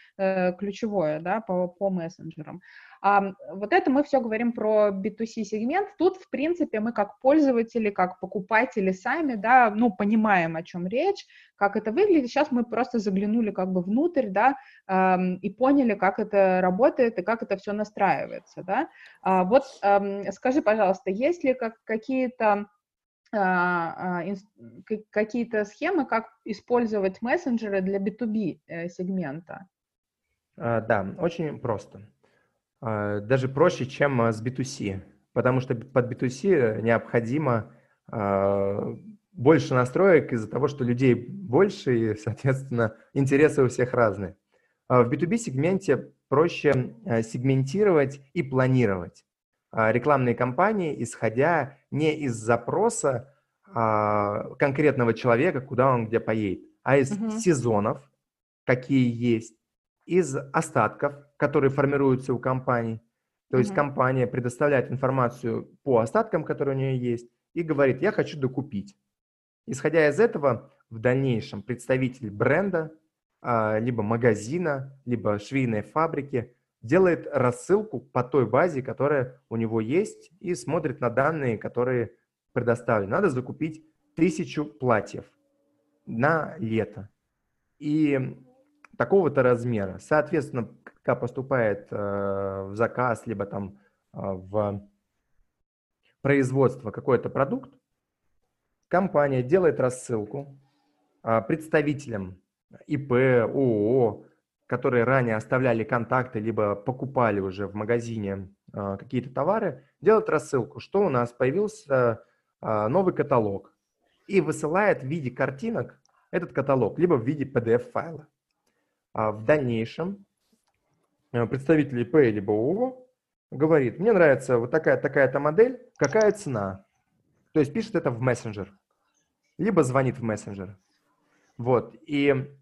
ключевое да, по, по мессенджерам. Вот это мы все говорим про B2C сегмент. Тут, в принципе, мы как пользователи, как покупатели сами, да, ну, понимаем, о чем речь, как это выглядит. Сейчас мы просто заглянули как бы внутрь, да, и поняли, как это работает и как это все настраивается, да. А, вот скажи, пожалуйста, есть ли как, какие-то а, а, какие-то схемы, как использовать мессенджеры для B2B э, сегмента? Да, очень просто. А, даже проще, чем а, с B2C, потому что под B2C необходимо а, больше настроек из-за того, что людей больше и, соответственно, интересы у всех разные. В B2B сегменте проще сегментировать и планировать рекламные кампании, исходя не из запроса конкретного человека, куда он где поедет, а из uh-huh. сезонов, какие есть, из остатков, которые формируются у компании. То есть mm-hmm. компания предоставляет информацию по остаткам, которые у нее есть, и говорит, я хочу докупить. Исходя из этого, в дальнейшем представитель бренда, а, либо магазина, либо швейной фабрики делает рассылку по той базе, которая у него есть, и смотрит на данные, которые предоставлены. Надо закупить тысячу платьев на лето. И такого-то размера. Соответственно, когда поступает э, в заказ, либо там э, в производство какой-то продукт, компания делает рассылку э, представителям ИП, ООО, которые ранее оставляли контакты, либо покупали уже в магазине э, какие-то товары, делает рассылку, что у нас появился новый каталог и высылает в виде картинок этот каталог, либо в виде PDF-файла. А в дальнейшем э, представитель ИП либо ООО говорит, мне нравится вот такая, такая-то модель, какая цена? То есть пишет это в мессенджер, либо звонит в мессенджер. Вот, и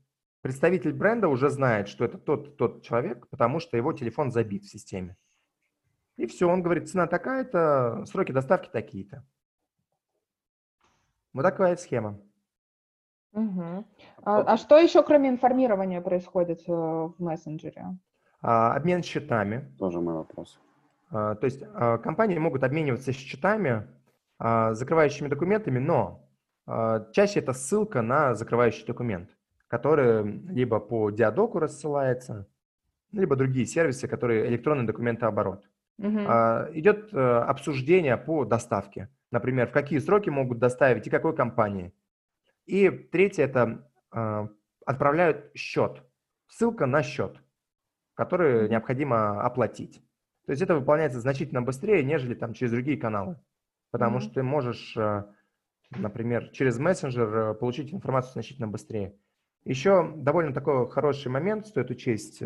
представитель бренда уже знает, что это тот, тот человек, потому что его телефон забит в системе. И все, он говорит, цена такая-то, сроки доставки такие-то. Вот такая схема. Угу. А, а что еще, кроме информирования, происходит э, в мессенджере? А, обмен счетами. Тоже мой вопрос. А, то есть а, компании могут обмениваться счетами, а, закрывающими документами, но а, чаще это ссылка на закрывающий документ, который либо по диадоку рассылается, либо другие сервисы, которые электронный документооборот. Угу. А, идет а, обсуждение по доставке. Например, в какие сроки могут доставить и какой компании. И третье – это э, отправляют счет, ссылка на счет, который необходимо оплатить. То есть это выполняется значительно быстрее, нежели там через другие каналы. Потому mm-hmm. что ты можешь, э, например, через мессенджер э, получить информацию значительно быстрее. Еще довольно такой хороший момент стоит учесть.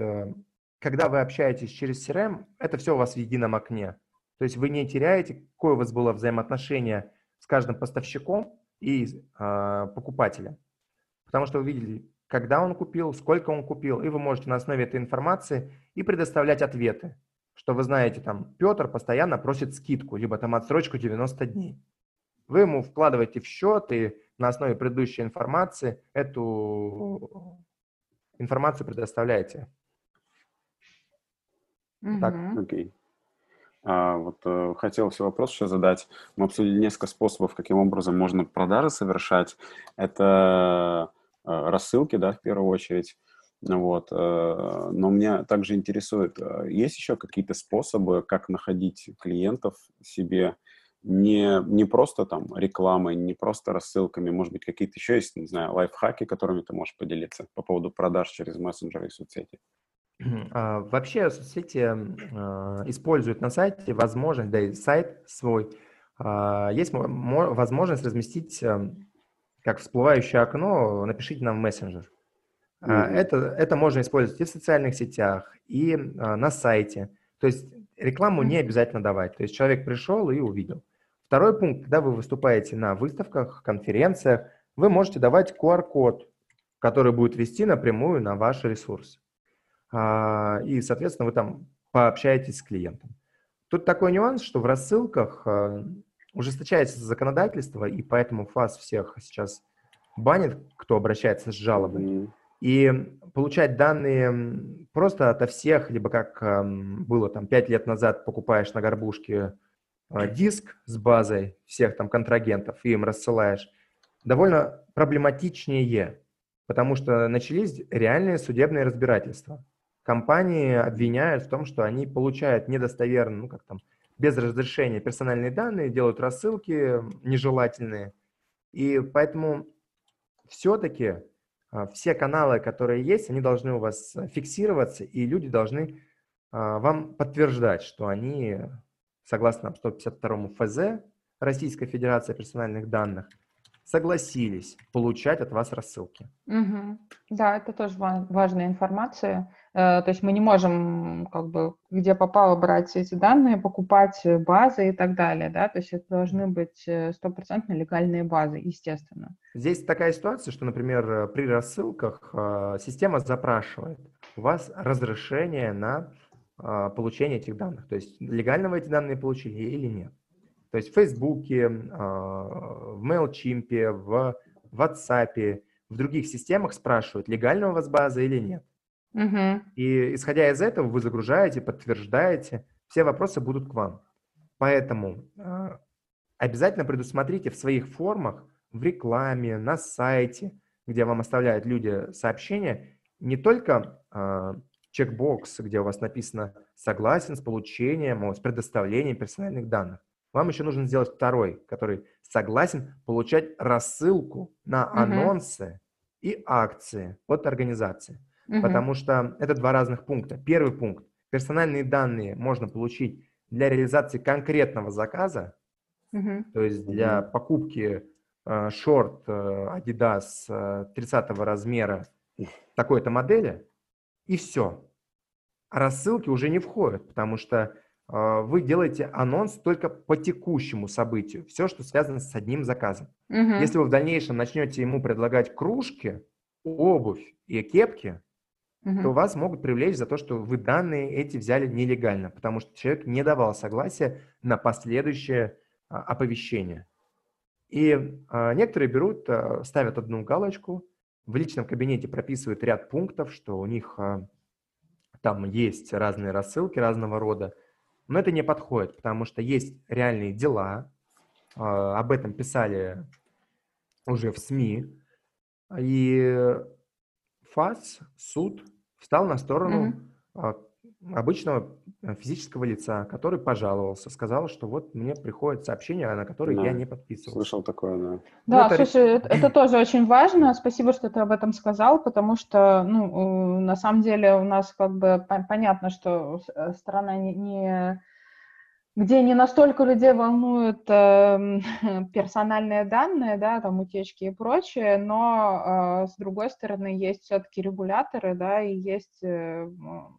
Когда вы общаетесь через CRM, это все у вас в едином окне. То есть вы не теряете, какое у вас было взаимоотношение с каждым поставщиком, и э, покупателя. Потому что вы видели, когда он купил, сколько он купил, и вы можете на основе этой информации и предоставлять ответы. Что вы знаете, там, Петр постоянно просит скидку, либо там отсрочку 90 дней. Вы ему вкладываете в счет и на основе предыдущей информации эту информацию предоставляете. Mm-hmm. Так. Окей. Okay. А, вот э, хотел все вопрос еще задать. Мы обсудили несколько способов, каким образом можно продажи совершать. Это э, рассылки, да, в первую очередь. Вот. Э, но меня также интересует, есть еще какие-то способы, как находить клиентов себе не, не просто там рекламой, не просто рассылками, может быть, какие-то еще есть, не знаю, лайфхаки, которыми ты можешь поделиться по поводу продаж через мессенджеры и соцсети? А, вообще соцсети а, используют на сайте возможность, да и сайт свой, а, есть возможность разместить как всплывающее окно, напишите нам в мессенджер. Mm-hmm. Это, это можно использовать и в социальных сетях, и на сайте. То есть рекламу не обязательно давать. То есть человек пришел и увидел. Второй пункт, когда вы выступаете на выставках, конференциях, вы можете давать QR-код, который будет вести напрямую на ваш ресурс. А, и, соответственно, вы там пообщаетесь с клиентом. Тут такой нюанс, что в рассылках а, ужесточается законодательство, и поэтому ФАС всех сейчас банит, кто обращается с жалобой. И получать данные просто ото всех, либо как было там пять лет назад, покупаешь на горбушке а, диск с базой всех там контрагентов и им рассылаешь, довольно проблематичнее, потому что начались реальные судебные разбирательства. Компании обвиняют в том, что они получают недостоверно, ну как там, без разрешения персональные данные, делают рассылки нежелательные. И поэтому все-таки а, все каналы, которые есть, они должны у вас фиксироваться, и люди должны а, вам подтверждать, что они, согласно 152 ФЗ Российской Федерации персональных данных, согласились получать от вас рассылки. Угу. Да, это тоже важная информация. Э, то есть мы не можем, как бы, где попало брать эти данные, покупать базы и так далее, да, то есть это должны быть э, стопроцентно легальные базы, естественно. Здесь такая ситуация, что, например, э, при рассылках система запрашивает у вас разрешение на получение этих данных, то есть легально вы эти данные получили или нет. То есть в Фейсбуке, в MailChimp, в WhatsApp, в других системах спрашивают, легальна у вас база или нет. Угу. И исходя из этого вы загружаете, подтверждаете, все вопросы будут к вам. Поэтому э, обязательно предусмотрите в своих формах, в рекламе, на сайте, где вам оставляют люди сообщения, не только э, чекбокс, где у вас написано «согласен с получением, с предоставлением персональных данных». Вам еще нужно сделать второй, который согласен получать рассылку на анонсы угу. и акции от организации. Угу. Потому что это два разных пункта. Первый пункт. Персональные данные можно получить для реализации конкретного заказа, угу. то есть для угу. покупки э, шорт э, Adidas э, 30 размера такой-то модели, и все. А рассылки уже не входят, потому что э, вы делаете анонс только по текущему событию, все, что связано с одним заказом. Угу. Если вы в дальнейшем начнете ему предлагать кружки, обувь и кепки, угу. то вас могут привлечь за то, что вы данные эти взяли нелегально, потому что человек не давал согласия на последующее а, оповещение. И а, некоторые берут, а, ставят одну галочку, в личном кабинете прописывают ряд пунктов, что у них а, там есть разные рассылки разного рода, но это не подходит, потому что есть реальные дела, а, об этом писали уже в СМИ, и ФАС, суд встал на сторону mm-hmm. обычного э, физического лица, который пожаловался, сказал, что вот мне приходит сообщение, на которое да. я не подписывался. Слышал такое, да. Да, ну, это... слушай, это, тоже очень важно. Спасибо, что ты об этом сказал, потому что, ну, на самом деле у нас как бы понятно, что э, страна не, не где не настолько людей волнуют э, персональные данные, да, там утечки и прочее, но э, с другой стороны есть все-таки регуляторы, да, и есть э,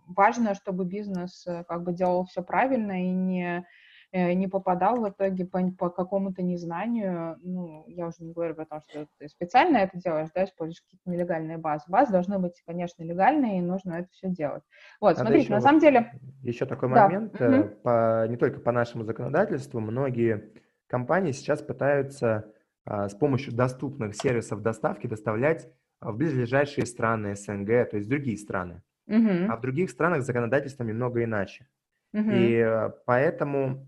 важно, чтобы бизнес э, как бы делал все правильно и не не попадал в итоге по, по какому-то незнанию, ну, я уже не говорю о том, что ты специально это делаешь, да, используешь какие-то нелегальные базы. Базы должны быть, конечно, легальные, и нужно это все делать. Вот, Надо смотрите, на самом деле... Еще такой да. момент, угу. по, не только по нашему законодательству, многие компании сейчас пытаются а, с помощью доступных сервисов доставки доставлять в близлежащие страны СНГ, то есть другие страны. Угу. А в других странах законодательство немного иначе. Угу. И э, поэтому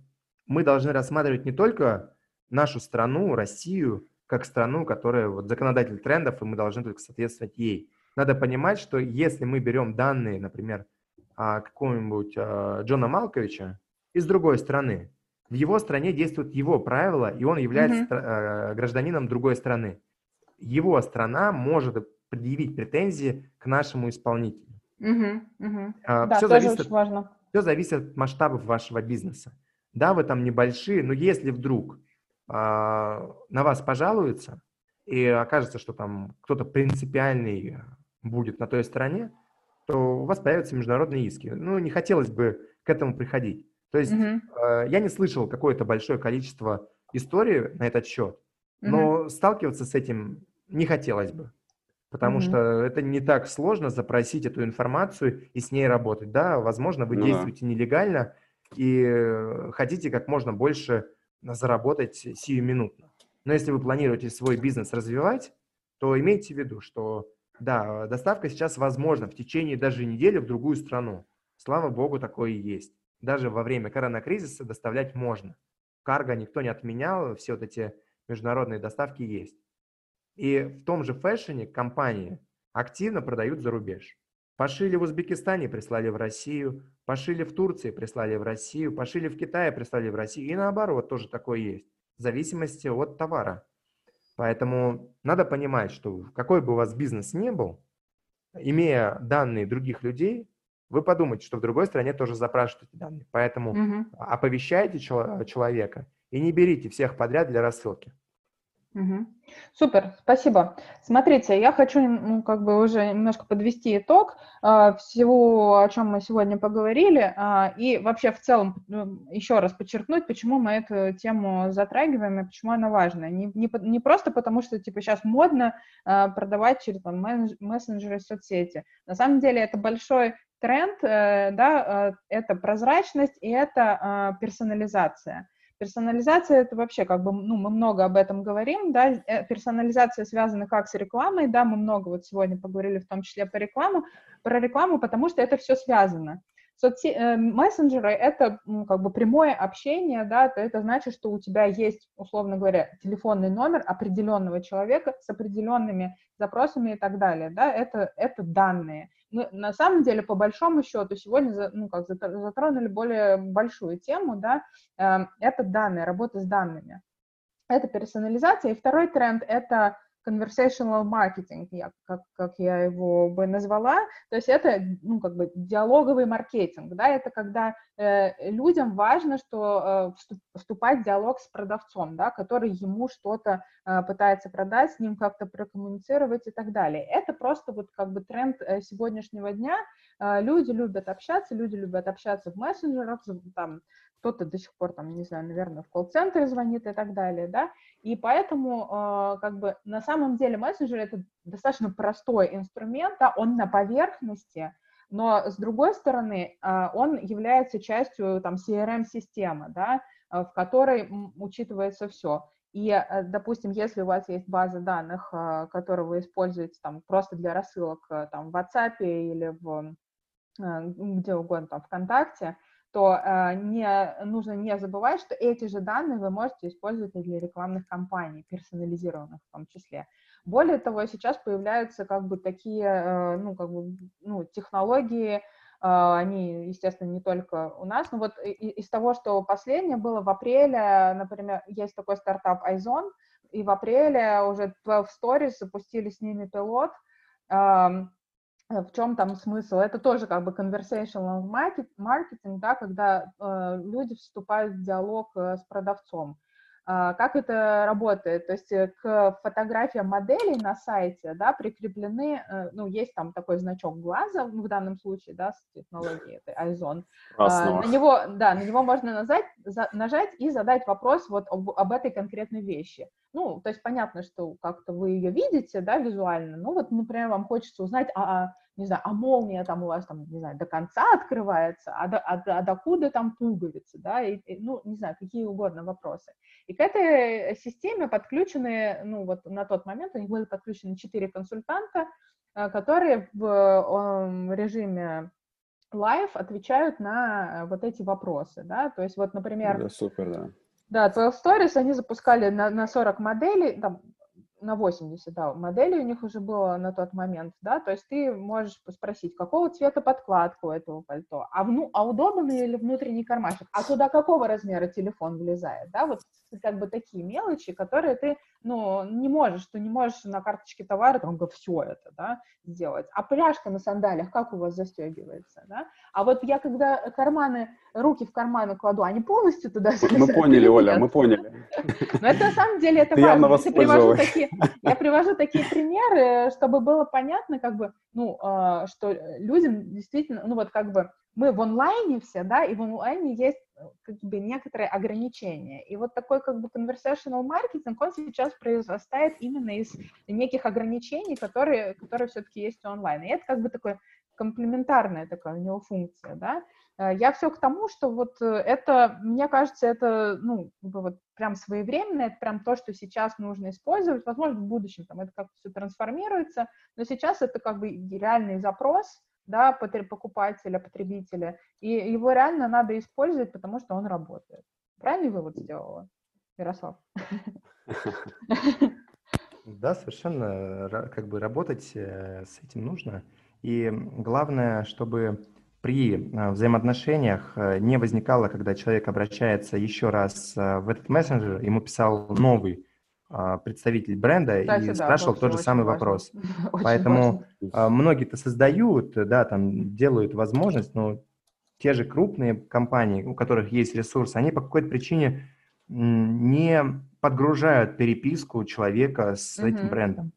мы должны рассматривать не только нашу страну, Россию, как страну, которая вот законодатель трендов, и мы должны только соответствовать ей. Надо понимать, что если мы берем данные, например, какого-нибудь а, Джона Малковича из другой страны, в его стране действуют его правила, и он является mm-hmm. гражданином другой страны. Его страна может предъявить претензии к нашему исполнителю. Mm-hmm. Mm-hmm. Да, все зависит, очень важно. Все зависит от масштабов вашего бизнеса. Да, вы там небольшие, но если вдруг а, на вас пожалуются и окажется, что там кто-то принципиальный будет на той стороне, то у вас появятся международные иски. Ну, не хотелось бы к этому приходить. То есть mm я не слышал какое-то большое количество историй на этот счет, но mm сталкиваться с этим не хотелось бы. потому mm-hmm. что это не так сложно запросить эту информацию и с ней работать. Да, возможно, вы ну, действуете нелегально и хотите как можно больше заработать сиюминутно. Но если вы планируете свой бизнес развивать, то имейте в виду, что да, доставка сейчас возможна в течение даже недели в другую страну. Слава богу, такое и есть. Даже во время коронакризиса доставлять можно. Карго никто не отменял, все вот эти международные доставки есть. И в том же фэшне компании активно продают за рубеж. Пошили в Узбекистане, прислали в Россию, пошили в Турции, прислали в Россию, пошили в Китае, прислали в Россию. И наоборот, тоже такое есть, в зависимости от товара. Поэтому надо понимать, что какой бы у вас бизнес ни был, имея данные других людей, вы подумайте, что в другой стране тоже запрашивают эти данные. Поэтому угу. оповещайте человека и не берите всех подряд для рассылки. Угу. Супер, спасибо. Смотрите, я хочу ну, как бы уже немножко подвести итог э, всего, о чем мы сегодня поговорили, э, и вообще в целом э, еще раз подчеркнуть, почему мы эту тему затрагиваем и почему она важна. Не, не, не просто потому, что типа сейчас модно э, продавать через там, мессенджеры соцсети. На самом деле это большой тренд, э, да, э, это прозрачность и это э, персонализация. Персонализация это вообще как бы, ну, мы много об этом говорим, да, э, персонализация связана как с рекламой, да, мы много вот сегодня поговорили в том числе по рекламу, про рекламу, потому что это все связано. Соцси... Э, мессенджеры — это ну, как бы прямое общение, да, то это значит, что у тебя есть, условно говоря, телефонный номер определенного человека с определенными запросами и так далее, да, это, это данные мы на самом деле, по большому счету, сегодня ну, как, затронули более большую тему, да, э, это данные, работа с данными. Это персонализация. И второй тренд — это conversational marketing, я, как, как я его бы назвала, то есть это, ну, как бы диалоговый маркетинг, да, это когда э, людям важно, что э, вступать в диалог с продавцом, да, который ему что-то э, пытается продать, с ним как-то прокоммуницировать и так далее. Это просто вот как бы тренд э, сегодняшнего дня, э, люди любят общаться, люди любят общаться в мессенджерах, там, кто-то до сих пор, там, не знаю, наверное, в колл-центре звонит и так далее, да, и поэтому, э, как бы, на самом деле мессенджер — это достаточно простой инструмент, да, он на поверхности, но, с другой стороны, э, он является частью, там, CRM-системы, да, э, в которой учитывается все. И, допустим, если у вас есть база данных, которую вы используете там просто для рассылок там, в WhatsApp или в где угодно, там, ВКонтакте, то э, не, нужно не забывать, что эти же данные вы можете использовать и для рекламных кампаний, персонализированных в том числе. Более того, сейчас появляются как бы такие, э, ну, как бы, ну, технологии, э, они, естественно, не только у нас, но вот из того, что последнее было в апреле, например, есть такой стартап Айзон, и в апреле уже 12 Stories запустили с ними пилот, эм, в чем там смысл? Это тоже как бы conversational marketing, да, когда э, люди вступают в диалог э, с продавцом. А, как это работает? То есть э, к фотографиям моделей на сайте да, прикреплены, э, ну, есть там такой значок глаза, в данном случае, да, с технологией этой Айзон. На него, да, на него можно нажать, за, нажать и задать вопрос вот об, об этой конкретной вещи. Ну, то есть понятно, что как-то вы ее видите, да, визуально, ну, вот, например, вам хочется узнать, а, а не знаю, а молния там у вас там, не знаю, до конца открывается, а, до, а, а докуда там пуговицы, да, и, и, ну, не знаю, какие угодно вопросы. И к этой системе подключены, ну, вот на тот момент у них были подключены четыре консультанта, э, которые в режиме live отвечают на вот эти вопросы, да, то есть вот, например... Да, супер, да. Да, 12 Stories они запускали на, на 40 моделей, там, на 80, да, моделей у них уже было на тот момент, да, то есть ты можешь спросить, какого цвета подкладка у этого пальто, а, вну, а удобный или внутренний кармашек, а туда какого размера телефон влезает, да, вот как бы такие мелочи, которые ты, ну, не можешь, ты не можешь на карточке товара там все это, да, сделать. А пряжка на сандалиях, как у вас застегивается, да? А вот я когда карманы, руки в карманы кладу, они полностью туда Мы поняли, Оля, мы поняли. Но это на самом деле это важно. Если привожу такие, я привожу такие примеры, чтобы было понятно, как бы, ну, а, что людям действительно, ну, вот как бы мы в онлайне все, да, и в онлайне есть как бы некоторые ограничения. И вот такой как бы conversational маркетинг, он сейчас произрастает именно из неких ограничений, которые, которые все-таки есть онлайн. И это как бы такой комплементарная такая у него функция, да. Э, я все к тому, что вот э, это, мне кажется, это, ну, вот прям своевременно, это прям то, что сейчас нужно использовать, возможно, в будущем там это как-то все трансформируется, но сейчас это как бы реальный запрос, да, покупателя, потребителя, и его реально надо использовать, потому что он работает. Правильный вывод сделала, Ярослав? Да, совершенно, как бы работать э, с этим нужно. И главное, чтобы при э, взаимоотношениях э, не возникало, когда человек обращается еще раз в этот мессенджер, ему писал новый представитель бренда Кстати, и да, спрашивал тот же самый важно. вопрос. Очень Поэтому важно. многие-то создают, да, там делают возможность, но те же крупные компании, у которых есть ресурсы, они по какой-то причине не подгружают переписку человека с угу. этим брендом.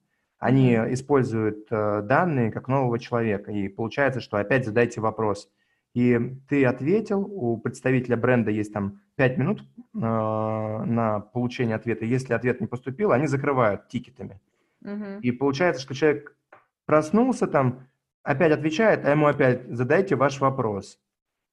Они используют э, данные как нового человека, и получается, что опять задайте вопрос. И ты ответил, у представителя бренда есть там 5 минут э, на получение ответа. Если ответ не поступил, они закрывают тикетами. Угу. И получается, что человек проснулся там, опять отвечает, а ему опять задайте ваш вопрос.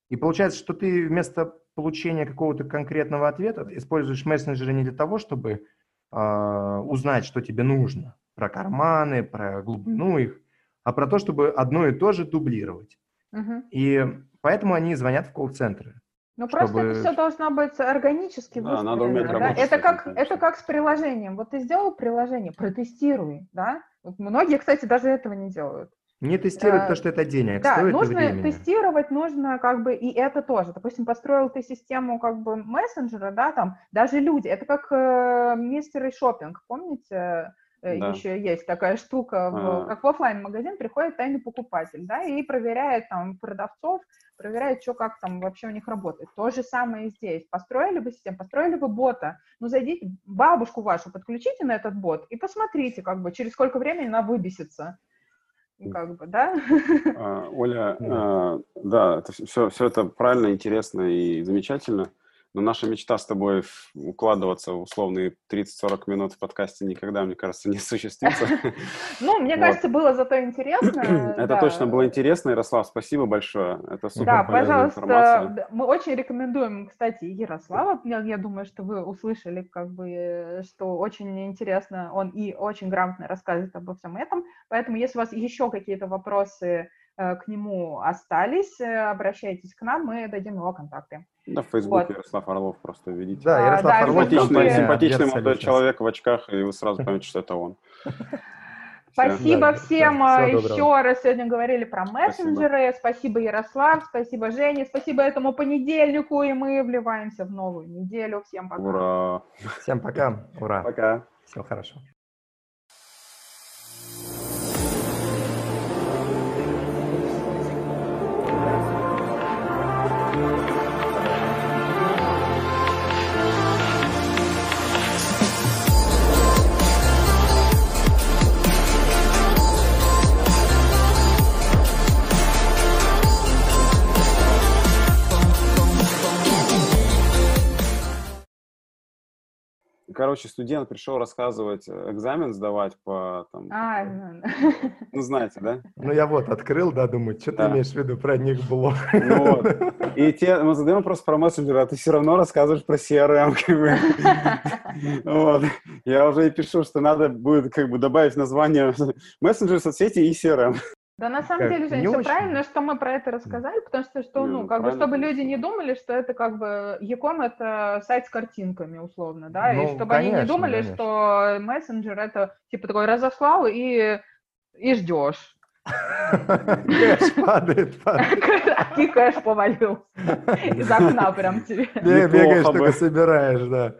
И получается, что ты вместо получения какого-то конкретного ответа используешь мессенджеры не для того, чтобы э, узнать, что тебе нужно, про карманы, про глубину их, а про то, чтобы одно и то же дублировать. Угу. И поэтому они звонят в колл-центры. Ну, чтобы... просто это все должно быть органически да, надо уметь да? Это как, это как с приложением. Вот ты сделал приложение, протестируй, да? Вот многие, кстати, даже этого не делают. Не тестировать а, то, что это денег да, стоит нужно времени. тестировать, нужно как бы и это тоже. Допустим, построил ты систему как бы мессенджера, да, там даже люди, это как э, мистер шопинг, помните? Э, да. Еще есть такая штука, в, а. как в офлайн магазин приходит тайный покупатель, да, и проверяет там продавцов, проверяет, что как там вообще у них работает. То же самое и здесь. Построили бы систему, построили бы бота, ну зайдите, бабушку вашу подключите на этот бот и посмотрите, как бы через сколько времени она выбесится как бы, да? А, Оля, а, да, это все, все это правильно, интересно и замечательно. Но наша мечта с тобой укладываться в условные 30-40 минут в подкасте никогда, мне кажется, не осуществится. Ну, мне кажется, было зато интересно. Это точно было интересно, Ярослав, спасибо большое. Это супер Да, пожалуйста, мы очень рекомендуем, кстати, Ярослава. Я думаю, что вы услышали, как бы, что очень интересно, он и очень грамотно рассказывает обо всем этом. Поэтому, если у вас еще какие-то вопросы Э, к нему остались, э, обращайтесь к нам, мы дадим его контакты. Да, в Фейсбуке вот. Ярослав Орлов просто видите. Да, Ярослав а, Орлов. Симпатичный, симпатичный молодой человек в очках, и вы сразу поймете, что это он. Спасибо да, всем да, еще раз. Сегодня говорили про мессенджеры. Спасибо. спасибо, Ярослав, спасибо, Женя, спасибо этому понедельнику, и мы вливаемся в новую неделю. Всем пока. Ура! Всем пока. Ура. Пока. Все хорошо. Короче, студент пришел рассказывать, э, экзамен сдавать по там. А, ну, ну знаете, да? Ну я вот открыл, да, думаю, что да. ты имеешь в виду про них блог? Ну, вот. И те, мы задаем вопрос про мессенджер, а ты все равно рассказываешь про CRM, как бы. Вот. Я уже и пишу, что надо будет как бы добавить название мессенджер, соцсети и CRM. Да, на самом как, деле, Жень, все очень... правильно, что мы про это рассказали, потому что, что ну, как бы, чтобы люди не думали, что это как бы Яком это сайт с картинками, условно, да, ну, и чтобы конечно, они не думали, конечно. что мессенджер это типа такой разослал и, и ждешь. Кэш падает, падает. И кэш повалился из окна прям тебе. Бегаешь, только собираешь, да.